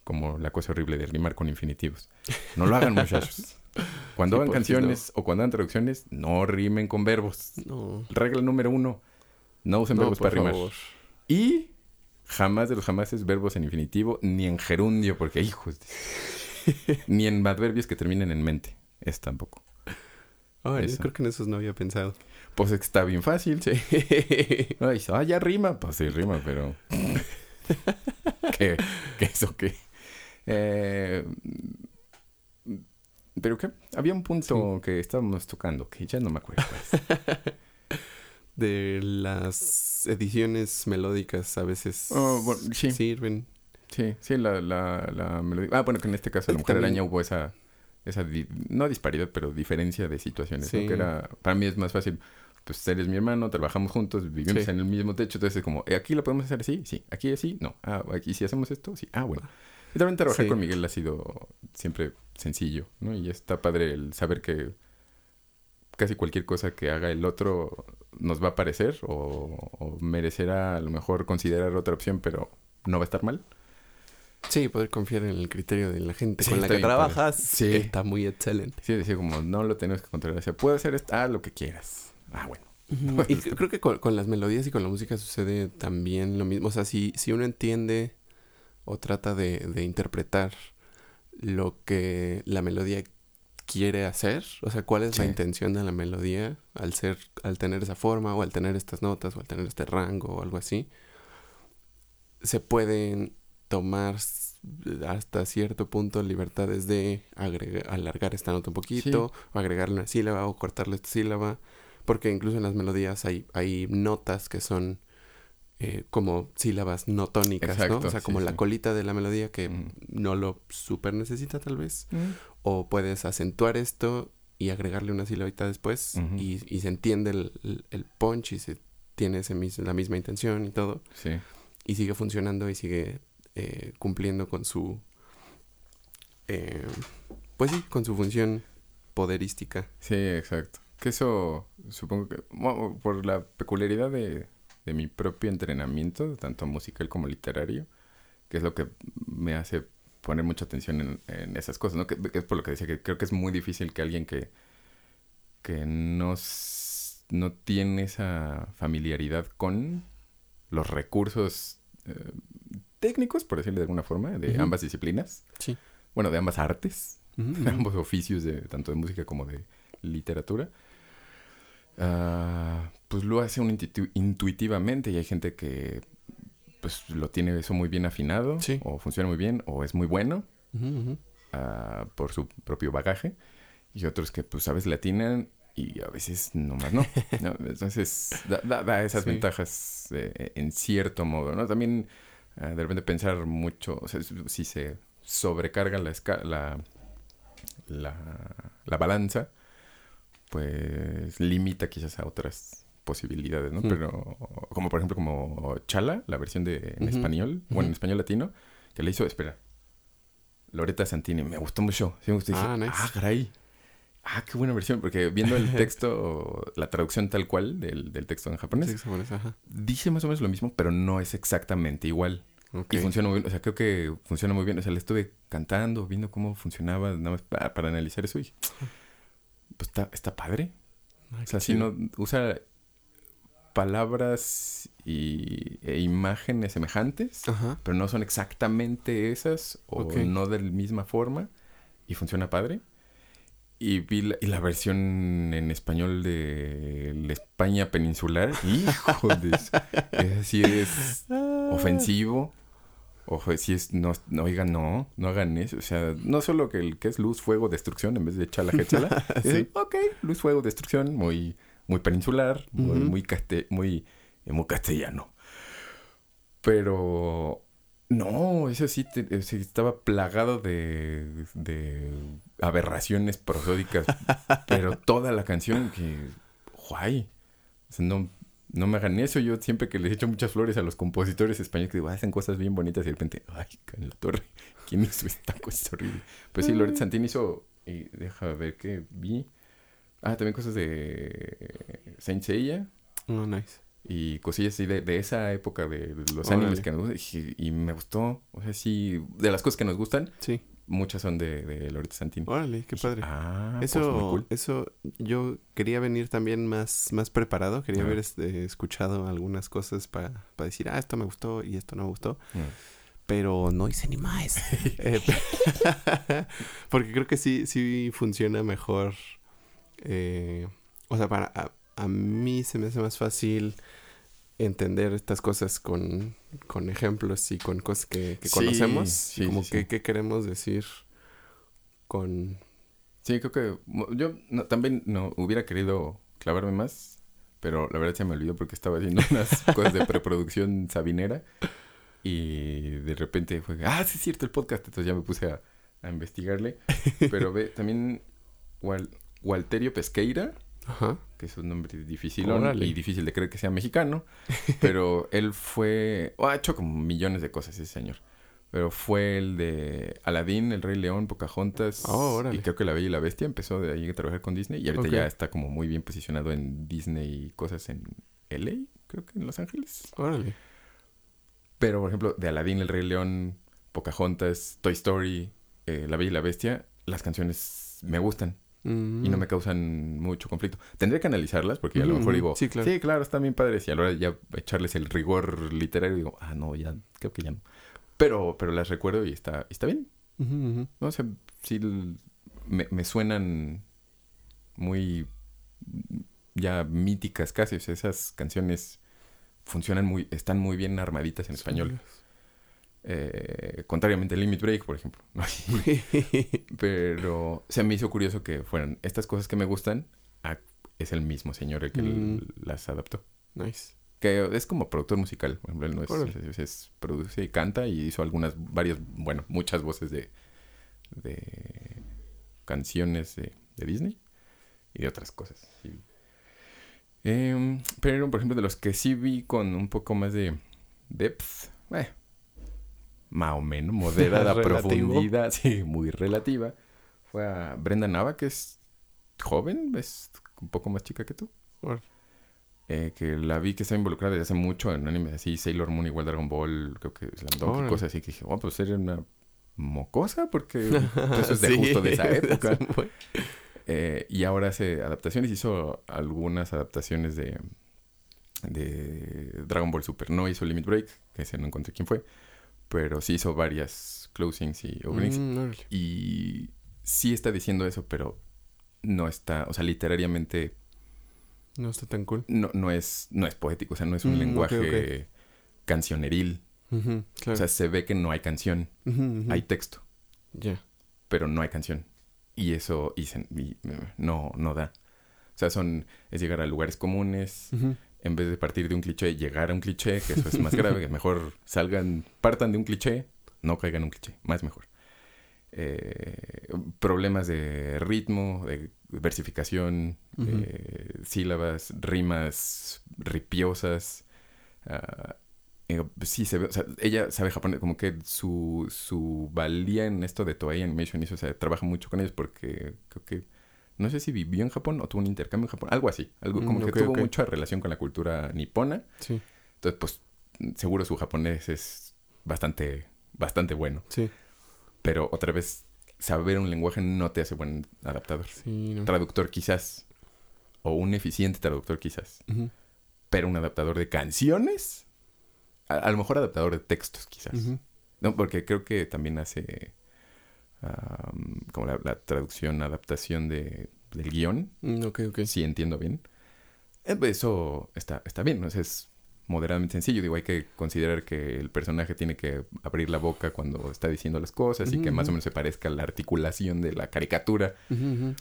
Como la cosa horrible de rimar con infinitivos. No lo hagan, muchachos. Cuando Sí, hagan canciones o cuando hagan traducciones, no rimen con verbos. No. Regla número uno, no usen verbos para rimar. favor. Y jamás de los jamases verbos en infinitivo, ni en gerundio, porque hijos. de- ni en adverbios que terminen en mente. Es tampoco. Ay, Eso. creo que en esos no había pensado. Pues es que está bien fácil. Sí. No, dice, ah, ya rima. Pues sí, rima, pero... ¿Qué? ¿Qué eso qué? Eh, ¿Pero qué? Había un punto que estábamos tocando, que ya no me acuerdo. de las ediciones melódicas a veces Oh, bueno, sí. sirven. Sí, sí, la, la, la melodía. Ah, bueno, que en este caso la Es Mujer también- Araña hubo esa, esa di- no disparidad, pero diferencia de situaciones. Que era, para mí es más fácil, pues eres mi hermano, trabajamos juntos, vivimos Sí. en el mismo techo, entonces es como, ¿eh, ¿aquí lo podemos hacer así? Sí, aquí así, no. Ah, aquí si hacemos esto, sí. Ah, bueno. Y también trabajar Sí. con Miguel ha sido siempre sencillo, ¿no? Y está padre el saber que casi cualquier cosa que haga el otro nos va a parecer o, o merecerá a lo mejor considerar otra opción, pero no va a estar mal. Sí, poder confiar en el criterio de la gente Sí, con la que trabajas Sí. está muy excelente. Sí, decía como, no lo tenemos que controlar. O sea, puedo hacer esto, ah, lo que quieras. Ah, bueno. Y creo que con, con las melodías y con la música sucede también lo mismo. O sea, si, si uno entiende o trata de, de interpretar lo que la melodía quiere hacer, o sea, cuál es la intención de la melodía al ser, al tener esa forma o al tener estas notas o al tener este rango o algo así, se pueden tomar hasta cierto punto libertades de agregar, alargar esta nota un poquito, o agregarle una sílaba o cortarle esta sílaba, porque incluso en las melodías hay, hay notas que son eh, como sílabas no tónicas, ¿no? O sea, sí, como la colita de la melodía que Mm. no lo super necesita tal vez, o puedes acentuar esto y agregarle una sílabita después y, y se entiende el, el- el punch y se tiene ese mis- la misma intención y todo Sí. y sigue funcionando y sigue eh, cumpliendo con su eh, pues sí con su función poderística Sí, exacto. Que eso, supongo que, bueno, por la peculiaridad de, de mi propio entrenamiento, tanto musical como literario, que es lo que me hace poner mucha atención en, en esas cosas, ¿no? Que, que es por lo que decía que creo que es muy difícil que alguien que, que no, no tiene esa familiaridad con los recursos eh, técnicos, por decirlo de alguna forma, de ambas disciplinas. Sí. Bueno, de ambas artes ujú. ambos oficios de tanto de música como de literatura ah, pues lo hace un intuitivamente y hay gente que pues lo tiene eso muy bien afinado Sí. o funciona muy bien o es muy bueno ah, por su propio bagaje y otros que pues a veces le atinan y a veces nomás no, ¿no? entonces da, da- da esas Sí. ventajas eh, en cierto modo no también ah, de repente pensar mucho o sea si- se sobrecarga la la, la la balanza pues limita quizás a otras posibilidades, ¿no? Mm. Pero como por ejemplo como Chala, la versión de en español, bueno, en español latino, que le hizo, espera, Loreta Santini, me gustó mucho. Sí, me gustó. Ah, ah, nice. caray. Ah, qué buena versión, porque viendo el texto, la traducción tal cual del, del texto en japonés, Sí, japonés, ajá. dice más o menos lo mismo, pero no es exactamente igual. Ok. Y funciona muy bien, o sea, creo que funciona muy bien. O sea, le estuve cantando, viendo cómo funcionaba, nada más para, para analizar eso y pues está, está padre. Ay, O sea, si no usa palabras y, e imágenes semejantes, Ajá. pero no son exactamente esas o no de la misma forma y funciona padre. Y vi la, y la versión en español de la España peninsular. Hijo de... Ese sí es ofensivo. Ojo, si es... No, no, oigan, no. No hagan eso. O sea, no solo que el que es luz, fuego, destrucción en vez de chala, chala. Sí. Ok, luz, fuego, destrucción. Muy, muy peninsular. Muy, muy, eh, muy castellano. Pero... No, eso sí, te- eh, estaba plagado de, de aberraciones prosódicas. pero toda la canción que... Guay. O sea, no, no me hagan eso. Yo siempre que les echo muchas flores a los compositores españoles que digo, "Ah, hacen cosas bien bonitas y de repente, ay, en la torre, ¿quién hizo esta cosa horrible? Pues sí, Loret Santini hizo, y deja ver qué vi. Ah, también cosas de Saint Seiya Oh, nice. y cosillas así de, de esa época de, de los Órale. animes que nos gustan. Y, y me gustó, o sea, sí, de las cosas que nos gustan, Sí. muchas son de, de Loret Santini. Órale, qué padre. Ah, pues Eso, muy cool. eso, yo quería venir también más, más preparado, quería haber este, escuchado algunas cosas para decir, ah, esto me gustó y esto no me gustó, pero no hice ni más. Eh, porque creo que sí, sí funciona mejor Eh, o sea, para a, a mí se me hace más fácil entender estas cosas con, con ejemplos y con cosas que, que Sí, conocemos. sí, como sí, que qué queremos decir con... Sí, creo que yo no- también no hubiera querido clavarme más, pero la verdad se me olvidó porque estaba haciendo unas cosas de preproducción sabinera y de repente fue, ah, sí es cierto el podcast, entonces ya me puse a, a investigarle, pero ve, también Wal- Walterio Pesqueira, Ajá. que es un nombre difícil Órale. y difícil de creer que sea mexicano, pero él fue, oh, ha hecho como millones de cosas ese señor. Pero fue el de Aladdin, El Rey León, Pocahontas Oh, y creo que La Bella y la Bestia. Empezó de ahí a trabajar con Disney y ahorita ya está como muy bien posicionado en Disney y cosas en LA, creo que en Los Ángeles. Órale. Pero, por ejemplo, de Aladdin, El Rey León, Pocahontas, Toy Story, eh, La Bella y la Bestia, las canciones me gustan y no me causan mucho conflicto. Tendría que analizarlas porque a lo mejor ujú. digo, Sí, claro. sí, claro, están bien padres. Y a la hora de ya echarles el rigor literario digo, ah, no, ya, creo que ya no. Pero, pero las recuerdo y está, está bien. No o sea, sí me, me suenan muy ya míticas casi. O sea, esas canciones funcionan muy, están muy bien armaditas en español. Eh, contrariamente a Limit Break, por ejemplo. ¿no? Pero se me hizo curioso que fueran estas cosas que me gustan. es el mismo señor el que Mm. las adaptó. nice. Que es como productor musical. Por ejemplo, él no es, es- es- produce y canta y hizo algunas, varias, bueno, muchas voces de, de canciones de, de Disney y de otras cosas. sí. Em, pero, por ejemplo, de los que sí vi con un poco más de depth, eh, más o menos, moderada profundidad, sí, muy relativa, fue a Brenda Nava, que es joven, es un poco más chica que tú. Eh, que la vi que está involucrada desde hace mucho en animes así, Sailor Moon, igual Dragon Ball, creo que Slam Dunk y cosas así, que dije, oh, pues era una mocosa, porque eso es de Sí, justo de esa época. Eh, y ahora hace adaptaciones, hizo algunas adaptaciones de, de Dragon Ball Super. No hizo Limit Break, que ese no encontré quién fue, pero sí hizo varias closings y openings. Mm. Y sí está diciendo eso, pero no está, o sea, literariamente No está tan cool. no, no es, no es poético, o sea, no es un Mm, lenguaje cancioneril. Claro. O sea, se ve que no hay canción, hay texto, Ya. pero no hay canción. Y eso y se- y, no, no da. O sea, son, es llegar a lugares comunes. En vez de partir de un cliché, llegar a un cliché, que eso es más grave, que mejor salgan, partan de un cliché, no caigan en un cliché, más mejor. Eh, problemas de ritmo, de versificación, Ujú. eh, sílabas, rimas ripiosas. eh, sí, se ve, o sea, ella sabe japonés, como que su, su valía en esto de Toei Animation, y eso, o sea, trabaja mucho con ellos porque creo que, no sé si vivió en Japón o tuvo un intercambio en Japón, algo así, algo como Mm, que ok, tuvo mucha relación con la cultura nipona, Sí. entonces pues seguro su japonés es bastante, bastante bueno, Sí. pero otra vez, saber un lenguaje no te hace buen adaptador. Sí, no. Traductor quizás, o un eficiente traductor quizás, pero un adaptador de canciones, a, a lo mejor adaptador de textos quizás. No, porque creo que también hace como la, la traducción, adaptación de, del guion, Mm, ok, ok. si entiendo bien. Eh, pues, Eso está, está bien, es moderadamente sencillo. Digo, hay que considerar que el personaje tiene que abrir la boca cuando está diciendo las cosas y que más o menos se parezca a la articulación de la caricatura.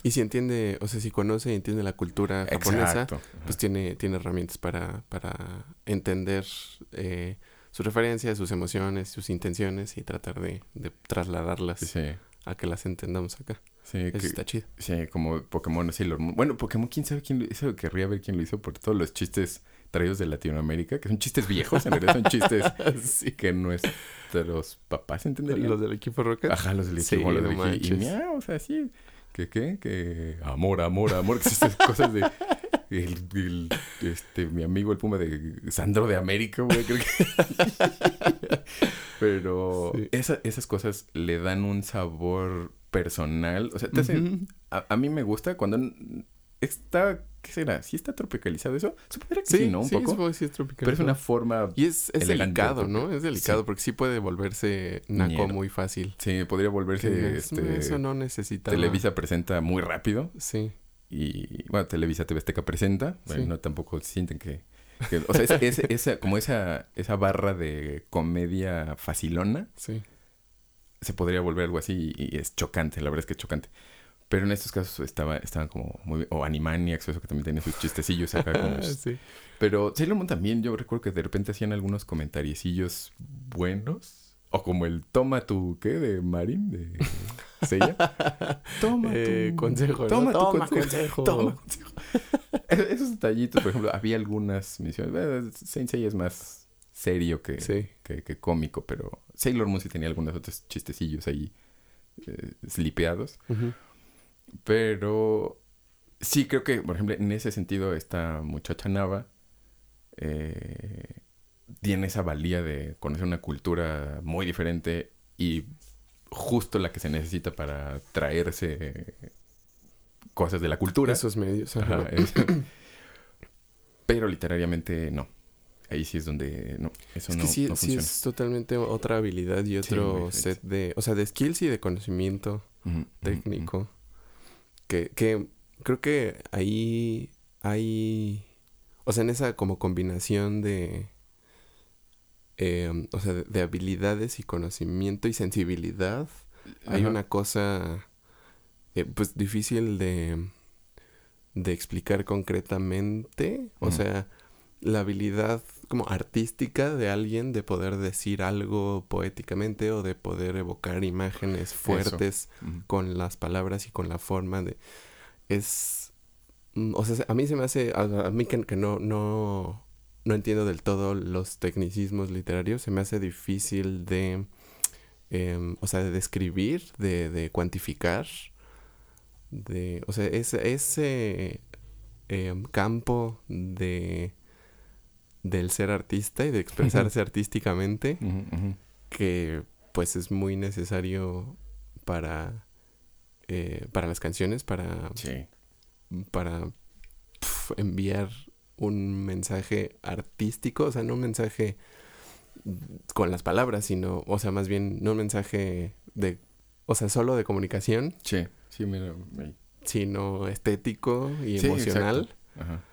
Y si entiende, o sea, si conoce y entiende la cultura japonesa, Exacto. Pues tiene, tiene herramientas para, para entender eh, sus referencias, sus emociones, sus intenciones y tratar de, de trasladarlas Sí, a que las entendamos acá. sí, Eso que- está chido. sí, como Pokémon Moon. Bueno, Pokémon, quién sabe quién lo hizo. Querría ver quién lo hizo por todos los chistes traídos de Latinoamérica, que son chistes viejos, en realidad son chistes sí. que nuestros papás entenderían. Los del equipo Rocket. Ajá, los del Sí, equipo, los no del equipo. Y miau, o sea, sí. ¿Qué qué? Que amor, amor, amor. Que esas cosas de... El, el- este, mi amigo el Puma de Sandro de América, güey. Creo que... Pero Sí. esa- esas cosas le dan un sabor personal. O sea, te hace- Ujú. a, a mí me gusta cuando está... ¿Qué será? ¿Sí está tropicalizado eso? Supongo que sí, Sí, ¿no? Un sí, poco. que sí es tropical. Pero es una forma... Y es, es delicado, ¿no? Es delicado porque sí puede volverse naco Ñero. muy fácil. Sí, podría volverse... Que digas, "Mm, este, Eso no necesita. Televisa presenta muy rápido. Sí. Y bueno, Televisa TV Azteca presenta, bueno, Sí. no tampoco sienten que, que- o sea, es, es- esa, como esa, esa barra de comedia facilona Sí. se podría volver algo así y es chocante, la verdad es que es chocante. Pero en estos casos estaba, estaban como muy... O Animaniacs, eso que también tiene sus chistecillos acá. como- sí. Pero Sailor Moon también, yo recuerdo que de repente hacían algunos comentariecillos buenos. O como el toma tu, ¿qué? De Marin, de. Toma Eh, tu... consejo, ¿no? Toma tu Toma consejo. consejo. Toma consejo. Es- Esos detallitos, por ejemplo, había algunas misiones... Saint Seiya es más serio que, Sí. que, que cómico, pero Sailor Moon sí tenía algunos otros chistecillos ahí eh, slipeados. Pero sí creo que, por ejemplo, en ese sentido, esta muchacha Nava eh, tiene esa valía de conocer una cultura muy diferente y justo la que se necesita para traerse cosas de la cultura. Esos medios. ajá. Ajá, es- Pero literariamente no. Ahí sí es donde no, eso Es no, que sí, no sí funciona. es totalmente otra habilidad y Sí, otro set de, o sea, de skills y de conocimiento técnico. Que, que creo que ahí hay, o sea, en esa como combinación de, eh, o sea, de, de habilidades y conocimiento y sensibilidad, hay una cosa, eh, pues, difícil de, de explicar concretamente. O sea, la habilidad como artística de alguien de poder decir algo poéticamente o de poder evocar imágenes fuertes con las palabras y con la forma de... Es... mm, O sea, a mí se me hace... A, a mí que, que no, no, no entiendo del todo los tecnicismos literarios, se me hace difícil de... em, o sea, de describir, de, de cuantificar. De, o sea, ese, ese em, campo de del ser artista y de expresarse artísticamente que pues es muy necesario para eh, para las canciones para Sí. para pf, enviar un mensaje artístico o sea no un mensaje con las palabras sino o sea más bien no un mensaje de o sea solo de comunicación Sí, sí, mira. sino estético y Sí, emocional exacto. Ajá.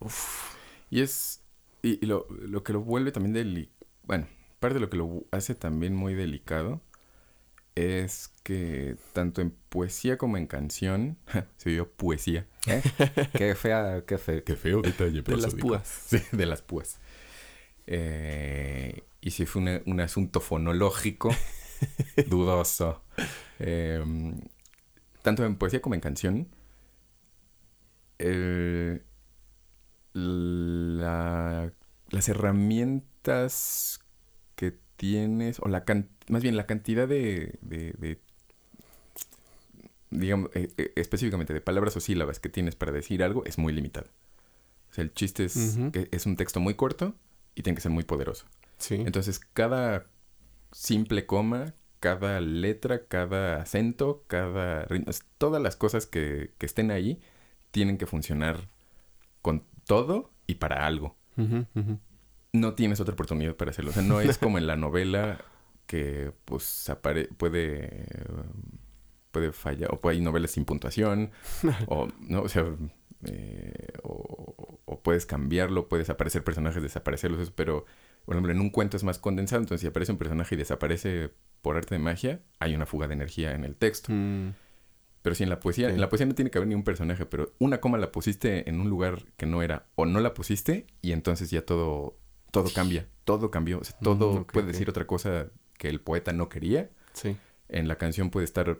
Uf, Y es. Y, y lo, lo que lo vuelve también deli Bueno, parte de lo que lo hace también muy delicado es que tanto en poesía como en canción. se vio poesía. ¿eh? qué fea, qué, fe, qué feo detalle. de las púas Sí, de las púas. Eh, y si fue una- un asunto fonológico dudoso. Eh, tanto en poesía como en canción. el- la- las herramientas tienes, o la can- más bien la cantidad de, de- de- digamos, eh, eh, específicamente de palabras o sílabas que tienes para decir algo es muy limitada. O sea, el chiste es que es un texto muy corto y tiene que ser muy poderoso. sí Entonces, cada simple coma, cada letra, cada acento, cada ritmo, todas las cosas que, que estén ahí tienen que funcionar con todo y para algo. Ujú, ujú. No tienes otra oportunidad para hacerlo. O sea, no es como en la novela que pues apare puede puede fallar o hay novelas sin puntuación o no o sea eh, o, o puedes cambiarlo puedes aparecer personajes desaparecerlos eso, pero por ejemplo en un cuento es más condensado entonces si aparece un personaje y desaparece por arte de magia hay una fuga de energía en el texto Mm, pero si en la poesía Sí. en la poesía no tiene que haber ni un personaje pero una coma la pusiste en un lugar que no era o no la pusiste y entonces ya todo todo cambia todo cambió o sea, todo Mm, puede decir otra cosa que el poeta no quería sí en la canción puede estar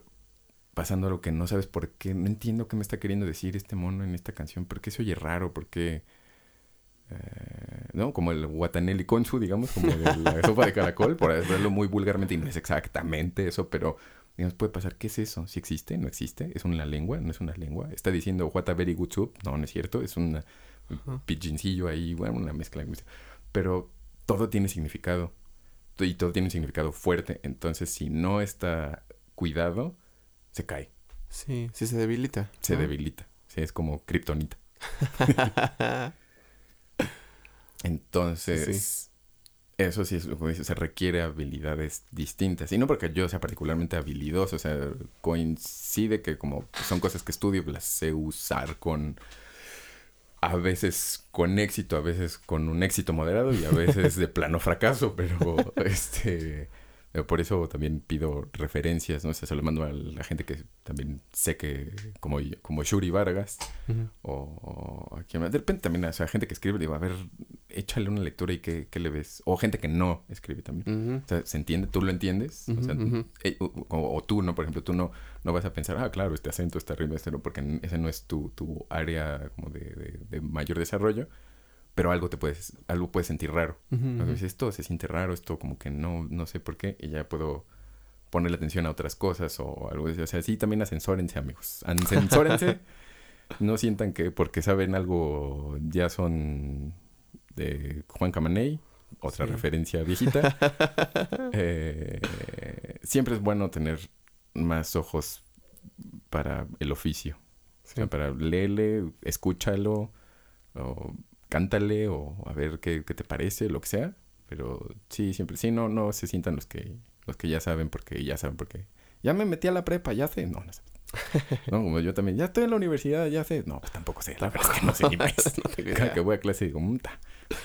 pasando algo que no sabes por qué. No entiendo qué me está queriendo decir este mono en esta canción. ¿Por qué se oye raro? ¿Por qué? eh, ¿No? Como el Wataneli Konsu, digamos, como de la sopa de caracol, por verlo muy vulgarmente, y no es exactamente eso, pero digamos, puede pasar. ¿Qué es eso? ¿Si existe? ¿No existe? ¿Es una lengua? ¿No es una lengua? ¿Está diciendo What a very good soup? No, no es cierto. Es un pijincillo ahí, bueno, una mezcla. Pero todo tiene significado. Y todo tiene un significado fuerte. Entonces, si no está cuidado, se cae, sí sí se debilita se ¿no? debilita. Sí, es como kriptonita. Entonces, Eso sí, es lo que dice, se requiere habilidades distintas. Y no porque yo sea particularmente habilidoso, o sea, coincide que como son cosas que estudio, las sé usar con a veces con éxito, a veces con un éxito moderado y a veces de plano fracaso, pero este eh, por eso también pido referencias, ¿no? O sea, se lo mando a la gente que también sé que, como, como Shuri Vargas, o, a quien, de repente también, o sea, gente que escribe, digo, a ver, échale una lectura y qué, qué le ves. O gente que no escribe también. O sea, ¿se entiende? ¿Tú lo entiendes? o, sea, eh, o, tú, ¿no? Por ejemplo, tú no, no vas a pensar, ah, claro, este acento, este ritmo, este no, porque ese no es tu, tu área como de, de mayor desarrollo pero algo te puedes, algo puedes sentir raro. A veces esto se siente raro, esto como que no, no sé por qué, y ya puedo ponerle atención a otras cosas o algo así. O sea, sí, también ascensórense, amigos. Ascensórense. no sientan que porque saben algo ya son de Juan Camaney, otra referencia viejita. Eh, siempre es bueno tener más ojos para el oficio. O sea, para leerle, escúchalo, o cántale o a ver qué, qué, te parece, lo que sea. Pero sí, siempre, sí, no, no se sientan los que, los que ya saben porque ya saben porque ya me metí a la prepa, ya sé, no, no sé. No, como yo también, ya estoy en la universidad, ya sé. No, pues tampoco sé, la verdad es que no sé ni más. cada que voy a clase digo, Muta.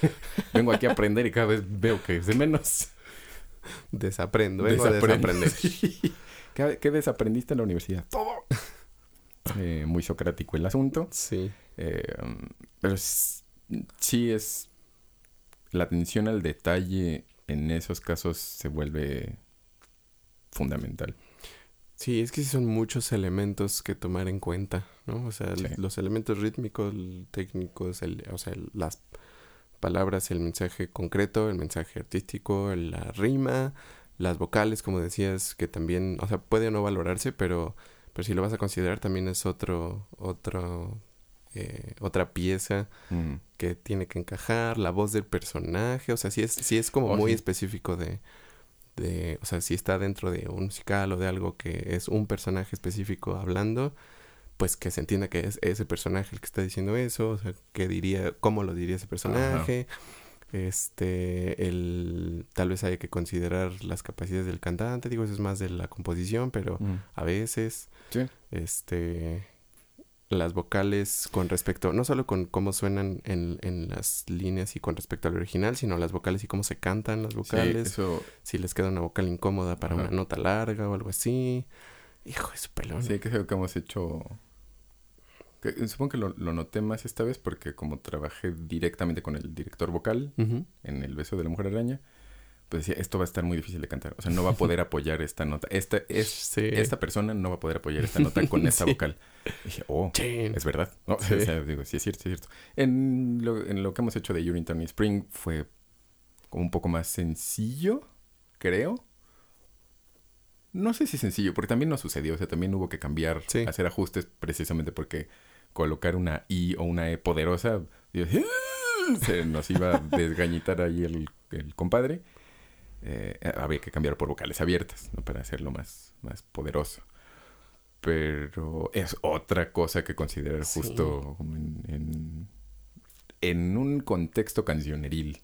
vengo aquí a aprender y cada vez veo que es de menos. Desaprendo, vengo Desaprendo. a desaprender. ¿Qué, ¿Qué, desaprendiste en la universidad? Todo. Eh, muy socrático el asunto. Sí. Eh, pero sí es la atención al detalle en esos casos se vuelve fundamental. Sí, es que son muchos elementos que tomar en cuenta, ¿no? O sea, los elementos rítmicos, técnicos, o sea, las palabras, el mensaje concreto, el mensaje artístico, la rima, las vocales, como decías, que también, o sea, puede no valorarse, pero, pero si lo vas a considerar también es otro, otro eh, otra pieza mm. que tiene que encajar, la voz del personaje, o sea, sí es, sí es como oh, muy específico de, de, o sea, si está dentro de un musical o de algo que es un personaje específico hablando, pues que se entienda que es ese personaje el que está diciendo eso, o sea, que diría, cómo lo diría ese personaje. Este, el, tal vez haya que considerar las capacidades del cantante, digo, eso es más de la composición, pero mm. a veces, este, las vocales con respecto, no solo con cómo suenan en, en, las líneas y con respecto al original, sino las vocales y cómo se cantan las vocales. Si les queda una vocal incómoda para una nota larga o algo así. Hijo de su pelón. Sí, que es que hemos hecho. supongo que lo, lo, noté más esta vez porque como trabajé directamente con el director vocal en El beso de la mujer araña, decía, esto va a estar muy difícil de cantar. O sea, no va a poder apoyar esta nota. Esta, es, esta persona no va a poder apoyar esta nota con esta vocal. dije, oh, es verdad. No, sí. O sea, digo, sí es cierto, sí es cierto. En lo, en lo que hemos hecho de Urinetown y Spring fue como un poco más sencillo, creo. No sé si sencillo, porque también no sucedió. O sea, también hubo que cambiar, hacer ajustes precisamente porque colocar una I o una E poderosa, digo, se nos iba a desgañitar ahí el, el compadre eh, había que cambiar por vocales abiertas, ¿no? Para hacerlo más, más poderoso. Pero es otra cosa que considerar justo en, en, un contexto cancioneril.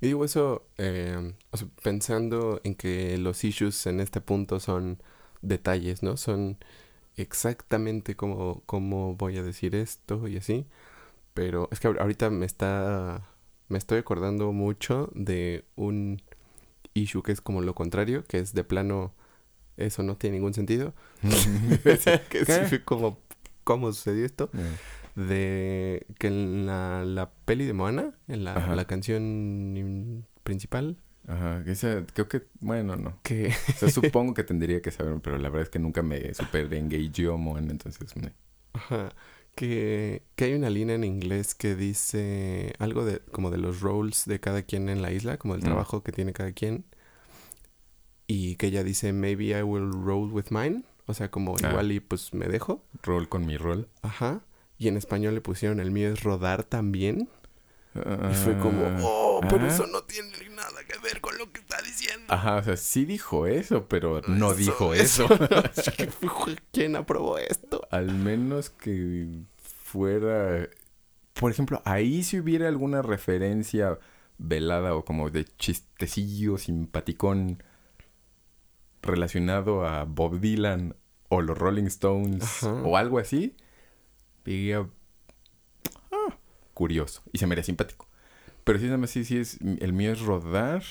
Y digo eso eh, pensando en que los issues en este punto son detalles, ¿no? Son exactamente como, como voy a decir esto y así. Pero es que ahorita me está me estoy acordando mucho de un issue que es como lo contrario, que es de plano, eso no tiene ningún sentido. que fue como, ¿cómo sucedió esto? De que en la, la, peli de Moana, en la, la canción principal, Ajá, esa, creo que, bueno, no. Que... O sea, supongo que tendría que saber, pero la verdad es que nunca me super engageó Moana, entonces me... Ajá que, que, hay una línea en inglés que dice algo de como de los roles de cada quien en la isla, como el mm. trabajo que tiene cada quien. Y que ella dice, maybe I will roll with mine. O sea, como ah. igual y pues me dejo. Roll con mi rol. Ajá. Y en español le pusieron el mío es rodar también. Y fue como, ah. oh, pero eso no tiene nada que ver con lo que está diciendo. Ajá, o sea, sí dijo eso, pero no dijo eso. ¿Quién aprobó esto? Al menos que fuera... Por ejemplo, ahí si hubiera alguna referencia velada o como de chistecillo simpaticón relacionado a Bob Dylan o los Rolling Stones Ajá. o algo así, diría, "Ah, curioso. Y se me haría simpático. Pero sí, sí es, el mío es rodar,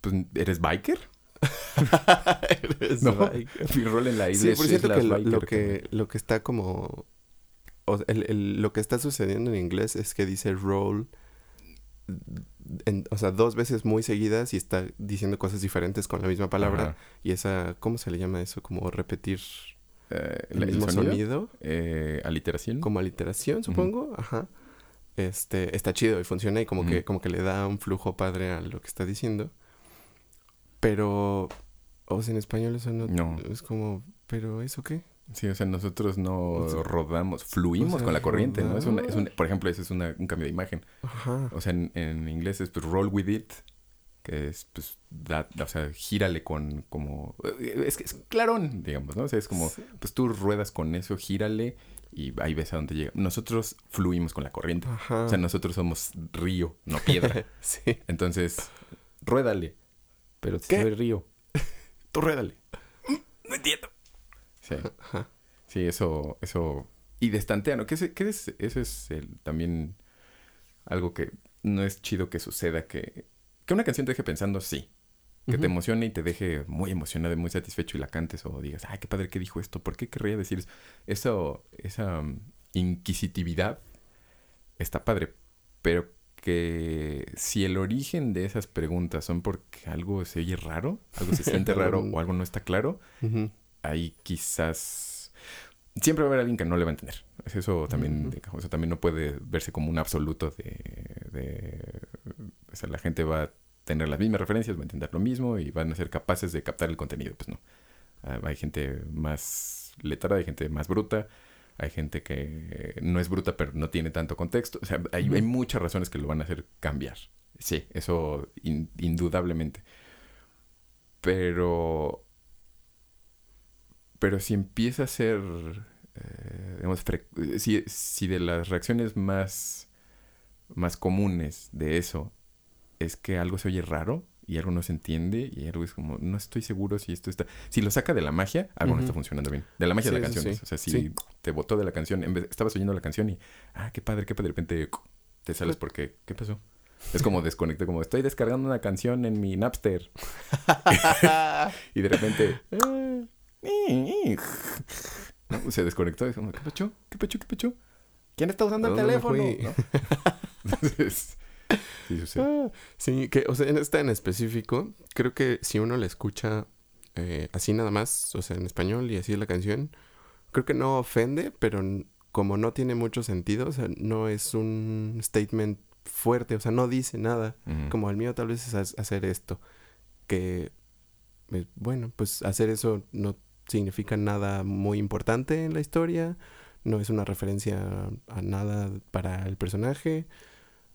pues, ¿eres biker? Eres No, biker. mi rol en la Sí, isla por es, cierto es que lo, lo que lo que está como o sea, el, el- lo que está sucediendo en inglés es que dice roll en- o sea, dos veces muy seguidas y está diciendo cosas diferentes con la misma palabra Ajá. y esa ¿cómo se le llama eso? Como repetir Eh, el mismo sonido, eh, aliteración. como aliteración, supongo, ajá. Este, está chido y funciona y como que Ujú. como que le da un flujo padre a lo que está diciendo. Pero o sea, en español eso no, No. es como, pero eso qué? Sí, o sea, nosotros no O sea, rodamos, fluimos o sea, con la corriente, ¿no? Es una, es un- por ejemplo, ese es una- un cambio de imagen. Ajá. O sea, en, en inglés es pues roll with it, que es pues, da- o sea, gírale con como... Es que es clarón, digamos, ¿no? O sea, es como, Sí. pues tú ruedas con eso, gírale y ahí ves a dónde llega. Nosotros fluimos con la corriente. Ajá. O sea, nosotros somos río, no piedra. sí. Entonces, ruédale. Pero si ¿Qué? soy río, tú ruédale. No entiendo. Sí. Ajá. Sí, eso, eso. Y de estanteano, que, ese- que es, eso es el- también algo que no es chido que suceda, que, que una canción te deje pensando, sí. Que te emocione y te deje muy emocionado y muy satisfecho y la cantes o digas, ay, qué padre que dijo esto, ¿por qué querría decir eso? Eso, esa um, inquisitividad está padre, pero que si el origen de esas preguntas son porque algo se oye raro, algo se siente raro o algo no está claro, Ujú. ahí quizás siempre va a haber alguien que no le va a entender. Eso también, Ujú. eso también no puede verse como un absoluto de, de- o sea, la gente va tener las mismas referencias, va a entender lo mismo y van a ser capaces de captar el contenido. Pues no. Ah, hay gente más letrada, hay gente más bruta, hay gente que no es bruta pero no tiene tanto contexto. O sea, hay, muchas razones que lo van a hacer cambiar. Sí, eso in- indudablemente. Pero pero si empieza a ser, eh, digamos, si, si de las reacciones más, más comunes de eso es que algo se oye raro y algo no se entiende y algo es como, no estoy seguro si esto está... Si lo saca de la magia, algo no está funcionando bien. De la magia de la canción. sí. O sea, si Sí. te botó de la canción, en vez, estabas oyendo la canción y, ah, qué padre, qué padre, de repente te sales porque, ¿qué pasó? Es como desconecté, como estoy descargando una canción en mi Napster y de repente ¿no? Se desconectó. y como, ¿Qué pacho? ¿Qué pacho? ¿Qué pacho? ¿Quién está usando el ¿A dónde me teléfono? Entonces, sí. Ah, sí, que, o sea, en esta en específico, creo que si uno la escucha eh, así nada más, o sea, en español y así la canción, creo que no ofende, pero como no tiene mucho sentido, o sea, no es un statement fuerte, o sea, no dice nada. Como el mío tal vez es ha- hacer esto, que, eh, bueno, pues hacer eso no significa nada muy importante en la historia, no es una referencia a nada para el personaje.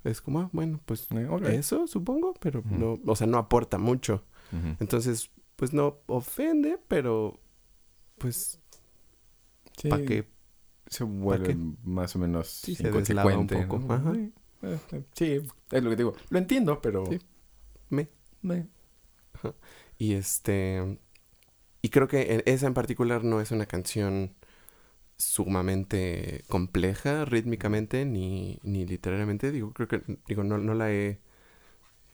Es como, ah, bueno, pues Eh, eso, supongo, pero no, o sea, no aporta mucho. Entonces, pues no ofende, pero pues Sí, para que se vuelve qué? más o menos Sí, se deslava un inconsecuente. poco. ¿no? Ajá. Sí, eh, eh, sí, es lo que digo. Lo entiendo, pero... Sí. me me- y este y creo que en- esa en particular no es una canción sumamente compleja rítmicamente ni, ni literariamente digo creo que digo no, no la he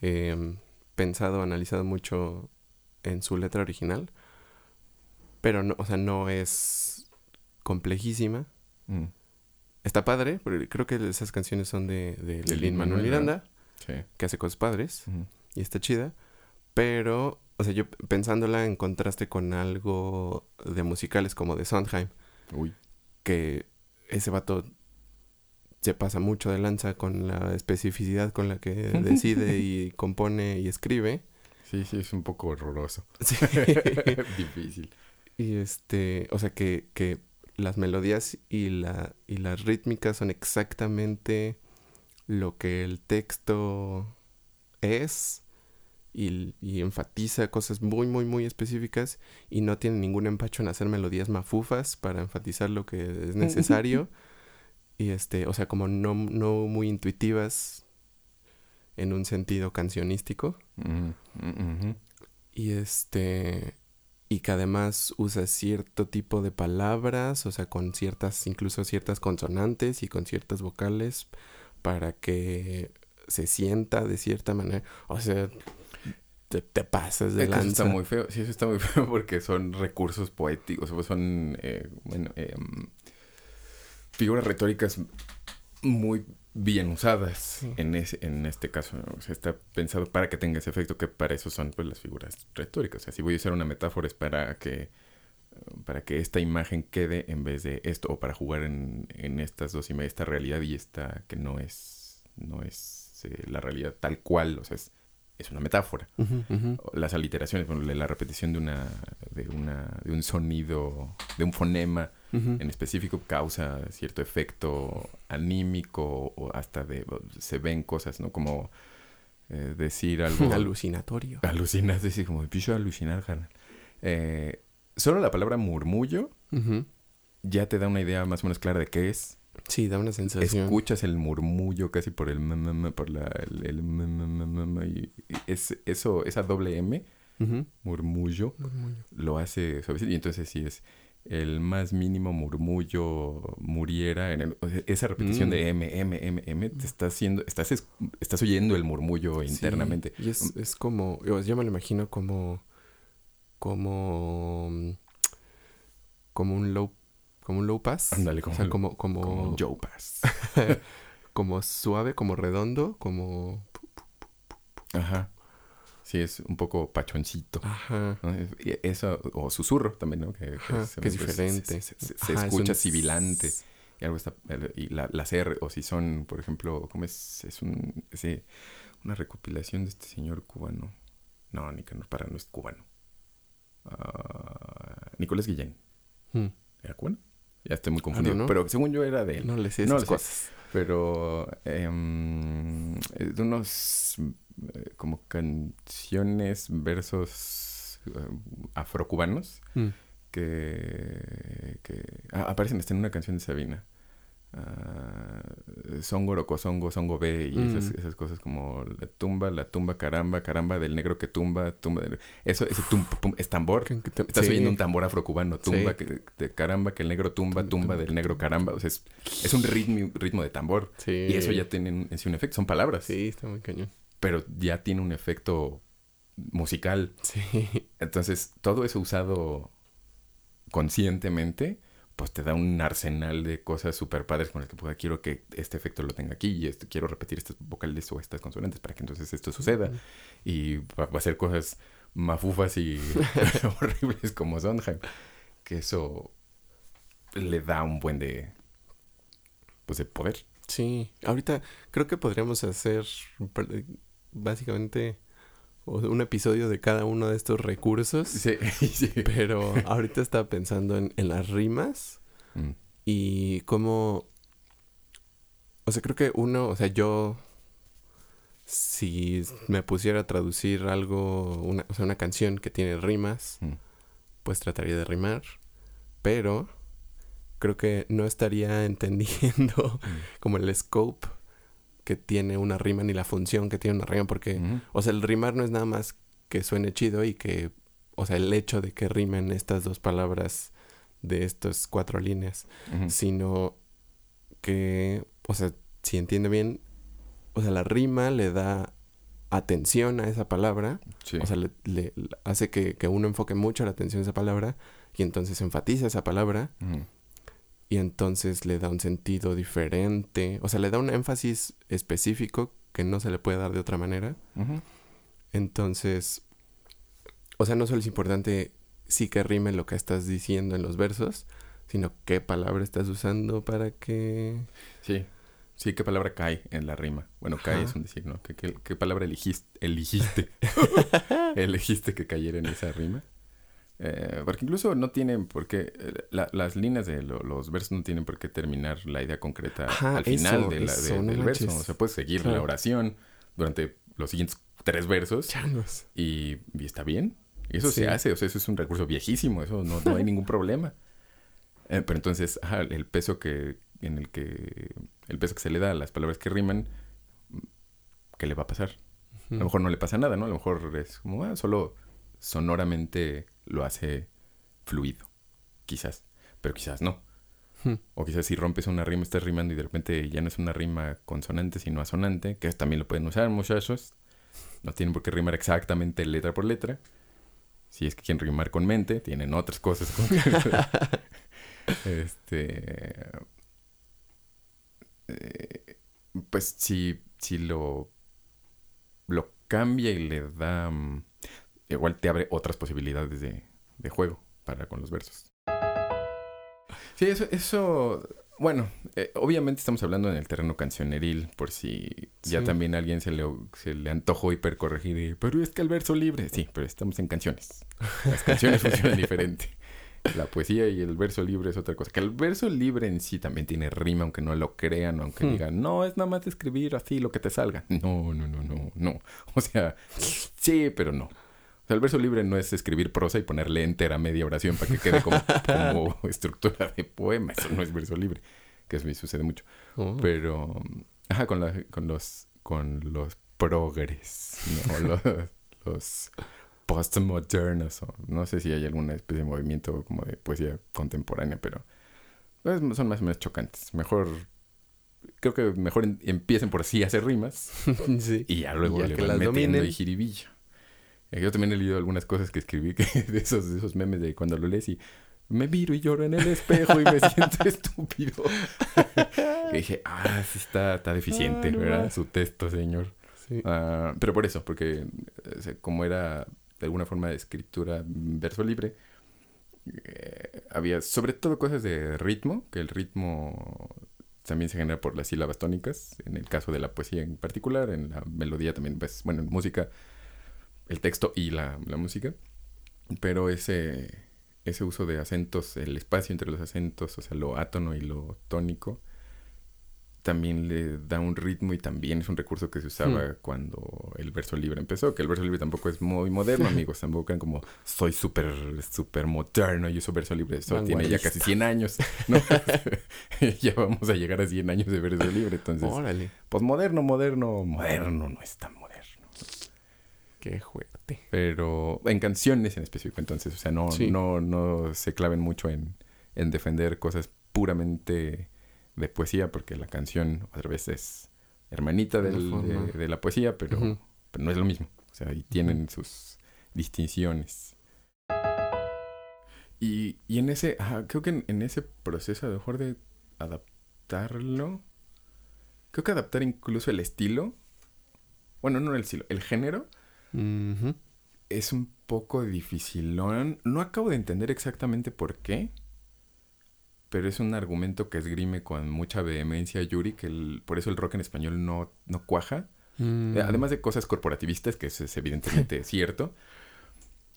em, pensado analizado mucho en su letra original pero no o sea no es complejísima Mm, Está padre, porque creo que esas canciones son de, de De Lin Manuel Miranda, sí. que hace cosas padres y está chida. Pero, o sea, yo pensándola en contraste con algo de musicales como de Sondheim, Uy. Que ese vato se pasa mucho de lanza con la especificidad con la que decide y compone y escribe. Sí, sí, es un poco horroroso. Sí. Difícil. Y este, o sea que, que las melodías y la y las rítmicas son exactamente lo que el texto es y, y enfatiza cosas muy muy muy específicas y no tiene ningún empacho en hacer melodías mafufas para enfatizar lo que es necesario y este, o sea, como no no muy intuitivas en un sentido cancionístico. Ujú, ujú. Y este. Y que además usa cierto tipo de palabras, o sea, con ciertas, incluso ciertas consonantes y con ciertas vocales para que se sienta de cierta manera. O sea, te, te pasas de Es que eso está lanza. muy feo. Sí, eso está muy feo porque son recursos poéticos. o son, eh, bueno, em, figuras retóricas muy bien usadas Sí. en, ese, en este caso. ¿no? O sea, está pensado para que tenga ese efecto, que para eso son pues, las figuras retóricas. O sea, si voy a usar una metáfora es para que para que esta imagen quede en vez de esto o para jugar en, en estas dos imágenes, esta realidad y esta que no es no es eh, la realidad tal cual, o sea, es, es una metáfora las aliteraciones, bueno, la repetición de una, de una, de un sonido, de un fonema en específico causa cierto efecto anímico o hasta de, se ven cosas, ¿no? Como eh, decir algo Alucinatorio. alucinas, decir como empiezo a alucinar. Eh, solo la palabra murmullo ya te da una idea más o menos clara de qué es. Sí, da una sensación. Escuchas el murmullo casi por el m, m, m, por la el, el y es eso esa doble m murmullo Murmullo. lo hace suavecito. Y entonces si es el más mínimo murmullo muriera en el- o sea, esa repetición Mm. de M, M, M, M, te está haciendo, estás, es- estás oyendo el murmullo Sí, internamente. Y es, es como, yo, me lo imagino como, como, como un low, como un low pass. Ándale, o como, sea, el- como, como, como como, un Joe Pass. suave, como redondo, como, Ajá. Sí, es un poco pachoncito. ajá. Eso, o susurro también, ¿no? Que, es diferente. Se, se- se Ajá, es escucha un sibilante. Y algo está. Y la, las R, o si son, por ejemplo, ¿cómo es? Es un. ese- una recopilación de este señor cubano. No, Nicanor para no es cubano. Ah, Nicolás Guillén. Mm, ¿Era cubano? Ya estoy muy confundido. know. Pero según yo era de él. No le sé No esas cosas. Pero es de unos eh, como canciones, versos eh, afrocubanos Mm, que, que ah, aparecen hasta en una canción de Sabina. Ah, songo, rocosongo, songo B y esas, Mm. esas cosas como la tumba, la tumba, caramba, caramba del negro que tumba, tumba del... Eso, ese tum, pum, es tambor. Estás sí. oyendo un tambor afrocubano, tumba, Sí. que, de caramba, que el negro tumba, Tum- tumba tum- del negro caramba. O sea, es, es un ritmo, ritmo de tambor. Sí. Y eso ya tiene sí un efecto. Son palabras. Sí, está muy cañón. Pero ya tiene un efecto musical. Sí. Entonces, todo eso usado conscientemente, pues te da un arsenal de cosas súper padres con las que pues, quiero que este efecto lo tenga aquí y este, quiero repetir estas vocales o estas consonantes para que entonces esto suceda. Y va, va a ser cosas mafufas y horribles como Sondheim. Que eso le da un buen de... Pues de poder. Sí, ahorita creo que podríamos hacer básicamente o- un episodio de cada uno de estos recursos, Sí, sí. pero ahorita estaba pensando en, en las rimas Mm, y cómo, o sea, creo que uno, o sea, yo, si me pusiera a traducir algo, una, o sea, una canción que tiene rimas, mm. pues trataría de rimar, pero creo que no estaría entendiendo como el scope que tiene una rima ni la función que tiene una rima porque o sea el rimar no es nada más que suene chido y que o sea el hecho de que rimen estas dos palabras de estas cuatro líneas sino que o sea si entiende bien o sea la rima le da atención a esa palabra Sí. o sea, le, le- hace que, que uno enfoque mucho la atención a esa palabra y entonces enfatiza esa palabra. Y entonces le da un sentido diferente. O sea, le da un énfasis específico que no se le puede dar de otra manera. Entonces, o sea, no solo es importante sí que rime lo que estás diciendo en los versos, sino qué palabra estás usando para que... Sí. Sí, ¿qué palabra cae en la rima? Bueno, cae es un decir, ¿no? ¿Qué, qué, qué palabra elegiste? Elegiste. elegiste que cayera en esa rima. Eh, porque incluso no tienen por qué... eh, la- las líneas de lo- los versos no tienen por qué terminar la idea concreta Ajá, al final eso, de la- eso, de- no del verso. O sea, puedes seguir la oración durante los siguientes tres versos Changos. y, y está bien. Y eso Sí. se hace, o sea, eso es un recurso viejísimo, eso no, no hay ningún problema. Eh, pero entonces, el peso que en el que el peso que se le da a las palabras que riman ¿qué le va a pasar? A lo mejor no le pasa nada, ¿no? A lo mejor es como, ah, solo sonoramente lo hace fluido, quizás, pero quizás no. Hmm. O quizás si rompes una rima, estás rimando y de repente ya no es una rima consonante, sino asonante, que también lo pueden usar muchachos. No tienen por qué rimar exactamente letra por letra. Si es que quieren rimar con mente, tienen otras cosas. Con este... eh, pues si, si lo, lo cambia y le da... igual te abre otras posibilidades de, de juego para con los versos. Sí, eso, eso bueno, eh, obviamente estamos hablando en el terreno cancioneril, por si ya Sí. también a alguien se le, se le antojó hipercorregir, y, pero es que el verso libre, sí, pero estamos en canciones. Las canciones funcionan diferente. La poesía y el verso libre es otra cosa. Que el verso libre en sí también tiene rima, aunque no lo crean, aunque Hmm. digan, no, es nada más escribir así lo que te salga. No, no, no, no, no. O sea, sí, pero no. O sea, el verso libre no es escribir prosa y ponerle enter a media oración para que quede como, como estructura de poema. Eso no es verso libre, que eso me sucede mucho. Oh. Pero, ajá, con, la- con los con los progres, ¿no? los, los postmodernos, no sé si hay alguna especie de movimiento como de poesía contemporánea, pero pues, son más o menos chocantes. Mejor, creo que mejor en- empiecen por sí a hacer rimas sí. y ya luego Ya le van metiendo dominen. y jiribilla. Eh, Yo también he leído algunas cosas que escribí que, de, esos, de esos memes de cuando lo lees y me miro y lloro en el espejo y me siento estúpido. que dije, ah, sí está, está deficiente, Ah, no ¿verdad? más. Su texto, señor. Sí. Ah, pero por eso, porque como era de alguna forma de escritura verso libre, eh, había sobre todo cosas de ritmo, que el ritmo también se genera por las sílabas tónicas, en el caso de la poesía en particular, en la melodía también, pues, bueno, en música, el texto y la, la música, pero ese, ese uso de acentos, el espacio entre los acentos, o sea, lo átono y lo tónico, también le da un ritmo y también es un recurso que se usaba cuando el verso libre empezó, que el verso libre tampoco es muy moderno, amigos, tampoco crean como soy súper, súper moderno y uso verso libre, eso tiene ya casi 100 años, ¿no? ya vamos a llegar a 100 años de verso libre, entonces, Órale. pues moderno, moderno, moderno no es tan moderno. Qué fuerte. Pero en canciones en específico, entonces, o sea, no, Sí. no, no se claven mucho en, en defender cosas puramente de poesía, porque la canción otra vez es hermanita del- de, de la poesía, pero, pero no es lo mismo. O sea, y tienen sus distinciones. Y, y en ese, ajá, creo que en, en ese proceso a lo mejor de adaptarlo, creo que adaptar incluso el estilo, bueno, no el estilo, el género, Es un poco dificilón. No acabo de entender exactamente por qué. Pero es un argumento que esgrime con mucha vehemencia Yuri, que el- por eso el rock en español no, no cuaja. Mm. Eh, Además de cosas corporativistas, que eso es evidentemente cierto.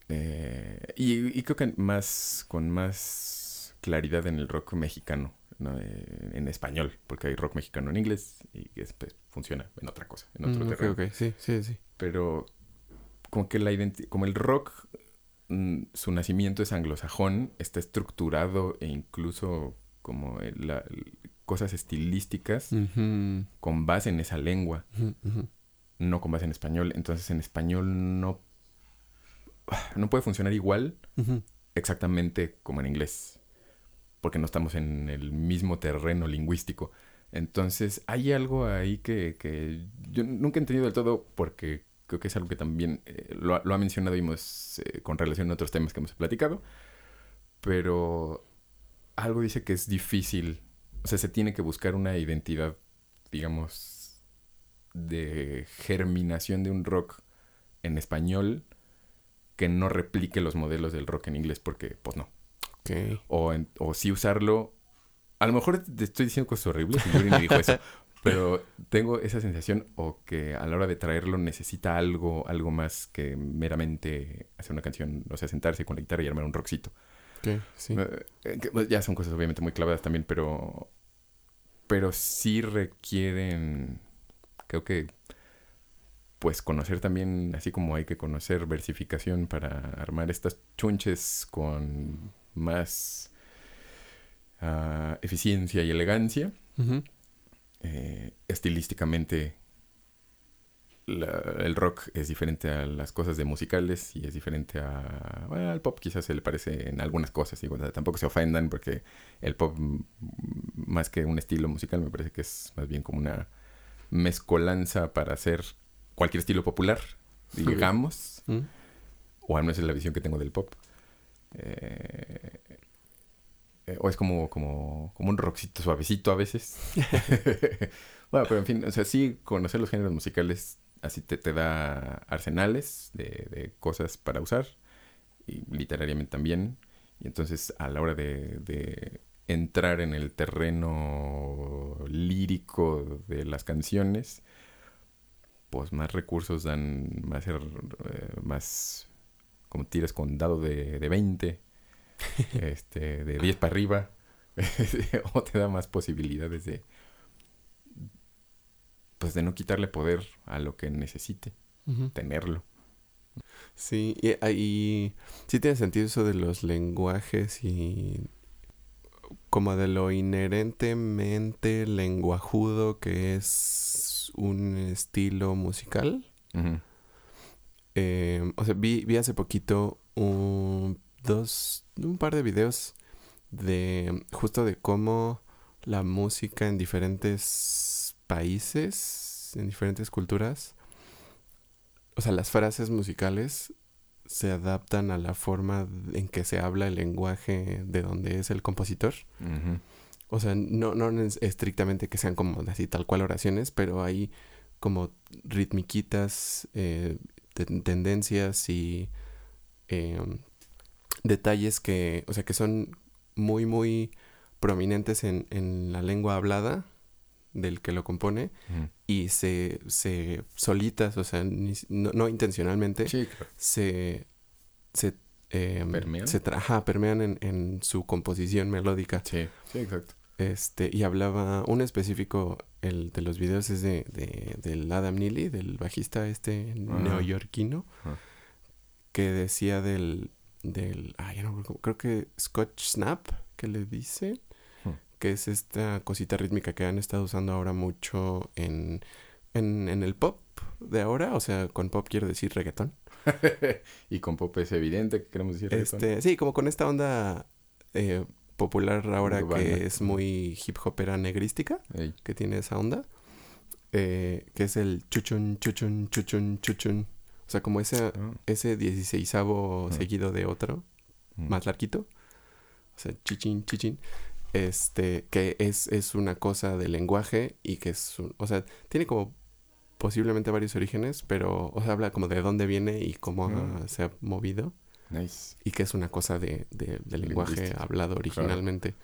Eh, y, y creo que más con más claridad en el rock mexicano, ¿no? Eh, en español, porque hay rock mexicano en inglés y que después funciona en otra cosa, en otro Mm, ok, terreno ok. Sí, sí, sí. pero como que la como el rock mm, su nacimiento es anglosajón está estructurado e incluso como la- cosas estilísticas con base en esa lengua. No con base en español. Entonces en español no no puede funcionar igual exactamente como en inglés porque no estamos en el mismo terreno lingüístico. Entonces hay algo ahí que, que yo nunca he entendido del todo porque creo que es algo que también eh, lo, ha- lo ha mencionado y hemos, eh, con relación a otros temas que hemos platicado pero algo dice que es difícil o sea se tiene que buscar una identidad digamos de germinación de un rock en español que no replique los modelos del rock en inglés porque pues no Ok. o, en- o sí usarlo. A lo mejor te estoy diciendo cosas horribles y Yuri me dijo eso, pero tengo esa sensación o que a la hora de traerlo necesita algo, algo más que meramente hacer una canción, o sea, sentarse con la guitarra y armar un rockcito. Sí. Eh, eh, pues, ya son cosas obviamente muy clavadas también, pero pero sí requieren creo que pues conocer también así como hay que conocer versificación para armar estas chunches con más ah, eficiencia y elegancia. Eh, estilísticamente la- el rock es diferente a las cosas de musicales y es diferente a... Bueno, al pop quizás se le parece en algunas cosas. Y tampoco se ofendan porque el pop, más que un estilo musical, me parece que es más bien como una mezcolanza para hacer cualquier estilo popular, digamos. ¿Mm? O al menos es la visión que tengo del pop. Eh, eh, o es como, como, como un rockcito suavecito a veces. bueno, pero en fin, o sea, sí, conocer los géneros musicales así te, te da arsenales de, de cosas para usar. Y literariamente también. Y entonces a la hora de, de entrar en el terreno lírico de las canciones, pues más recursos dan, va a ser eh, más como tiras con dado de, de 20, este, de 10 para arriba, o te da más posibilidades de, pues de no quitarle poder a lo que necesite, tenerlo. Sí, y ahí sí tiene sentido eso de los lenguajes y como de lo inherentemente lenguajudo que es un estilo musical. Eh, o sea, vi, vi hace poquito un, dos, un par de videos de justo de cómo la música en diferentes países, en diferentes culturas, o sea, las frases musicales se adaptan a la forma en que se habla el lenguaje de donde es el compositor. O sea, no, no es estrictamente que sean como así tal cual oraciones, pero hay como ritmiquitas, eh, ten- tendencias y eh, detalles que, o sea, que son muy, muy prominentes en, en la lengua hablada del que lo compone y se, se solitas, o sea, ni no, no intencionalmente, Sí, claro. se, se, eh, ¿Permean? se tra- ajá, permean en, en su composición melódica. Sí, sí, exacto. Este, y hablaba, un específico, el de los videos es de, de- del Adam Neely, del bajista este Ajá. neoyorquino, Ajá. que decía del, del, ah, ya no creo que Scotch Snap, que le dice, Hmm. que es esta cosita rítmica que han estado usando ahora mucho en, en, en el pop de ahora, o sea, con pop quiero decir reggaetón. y con pop es evidente que queremos decir reggaetón. Este, sí, como con esta onda eh, popular ahora Urbana. que es muy hip hopera negrística. Ey. que tiene esa onda, eh, que es el chuchun, chuchun, chuchun, chuchun. O sea, como ese, Ah. ese dieciséisavo seguido de otro, Mm. más larguito. O sea, chichin, chichin. Este, que es, es una cosa de lenguaje y que es un, o sea, tiene como posiblemente varios orígenes, pero, o sea, habla como de dónde viene y cómo se ha movido Nice. y que es una cosa de, de, de lenguaje Lingüística. hablado originalmente.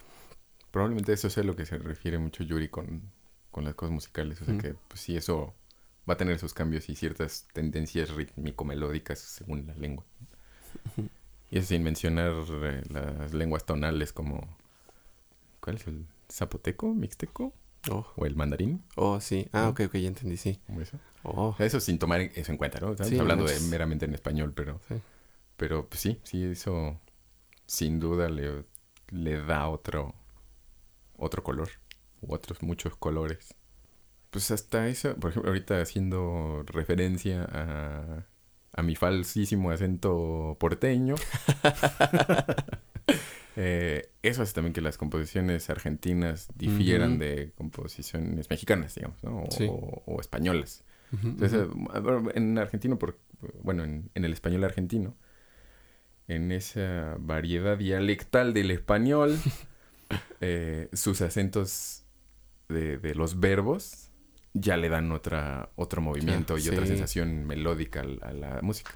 Probablemente eso sea lo que se refiere mucho Yuri con, con las cosas musicales. O sea que, pues sí, eso va a tener sus cambios y ciertas tendencias rítmico-melódicas según la lengua. Y eso sin mencionar eh, las lenguas tonales como... ¿Cuál es el zapoteco, mixteco Oh, o el mandarín? oh, sí. Ah, ¿No? ok, ok, ya entendí, sí. ¿Cómo eso? Oh, eso sin tomar eso en cuenta, ¿no? Estamos Sí, hablando de meramente en español, pero... Sí. Pero pues sí, sí, eso sin duda le, le da otro, otro color. U otros muchos colores. Pues hasta eso, por ejemplo, ahorita haciendo referencia a, a mi falsísimo acento porteño. eh, eso hace también que las composiciones argentinas difieran de composiciones mexicanas, digamos, ¿no? O, Sí. o españolas. Entonces, en argentino, por, bueno, en, en el español argentino, en esa variedad dialectal del español, eh, sus acentos de, de los verbos ya le dan otra, otro movimiento y otra sí. sensación melódica a, la música.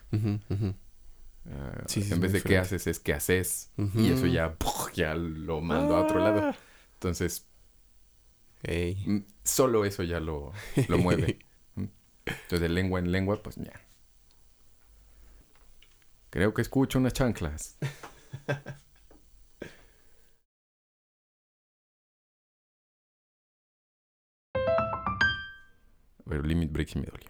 Ah, sí, en vez de qué haces es qué haces. Y eso ya, ya lo mando a otro lado. Ah. Entonces, mm, solo eso ya lo, lo mueve. ¿Mm? Entonces, de lengua en lengua, pues ya. Creo que escucho unas chanclas. Pero Limit Break sí me dolió.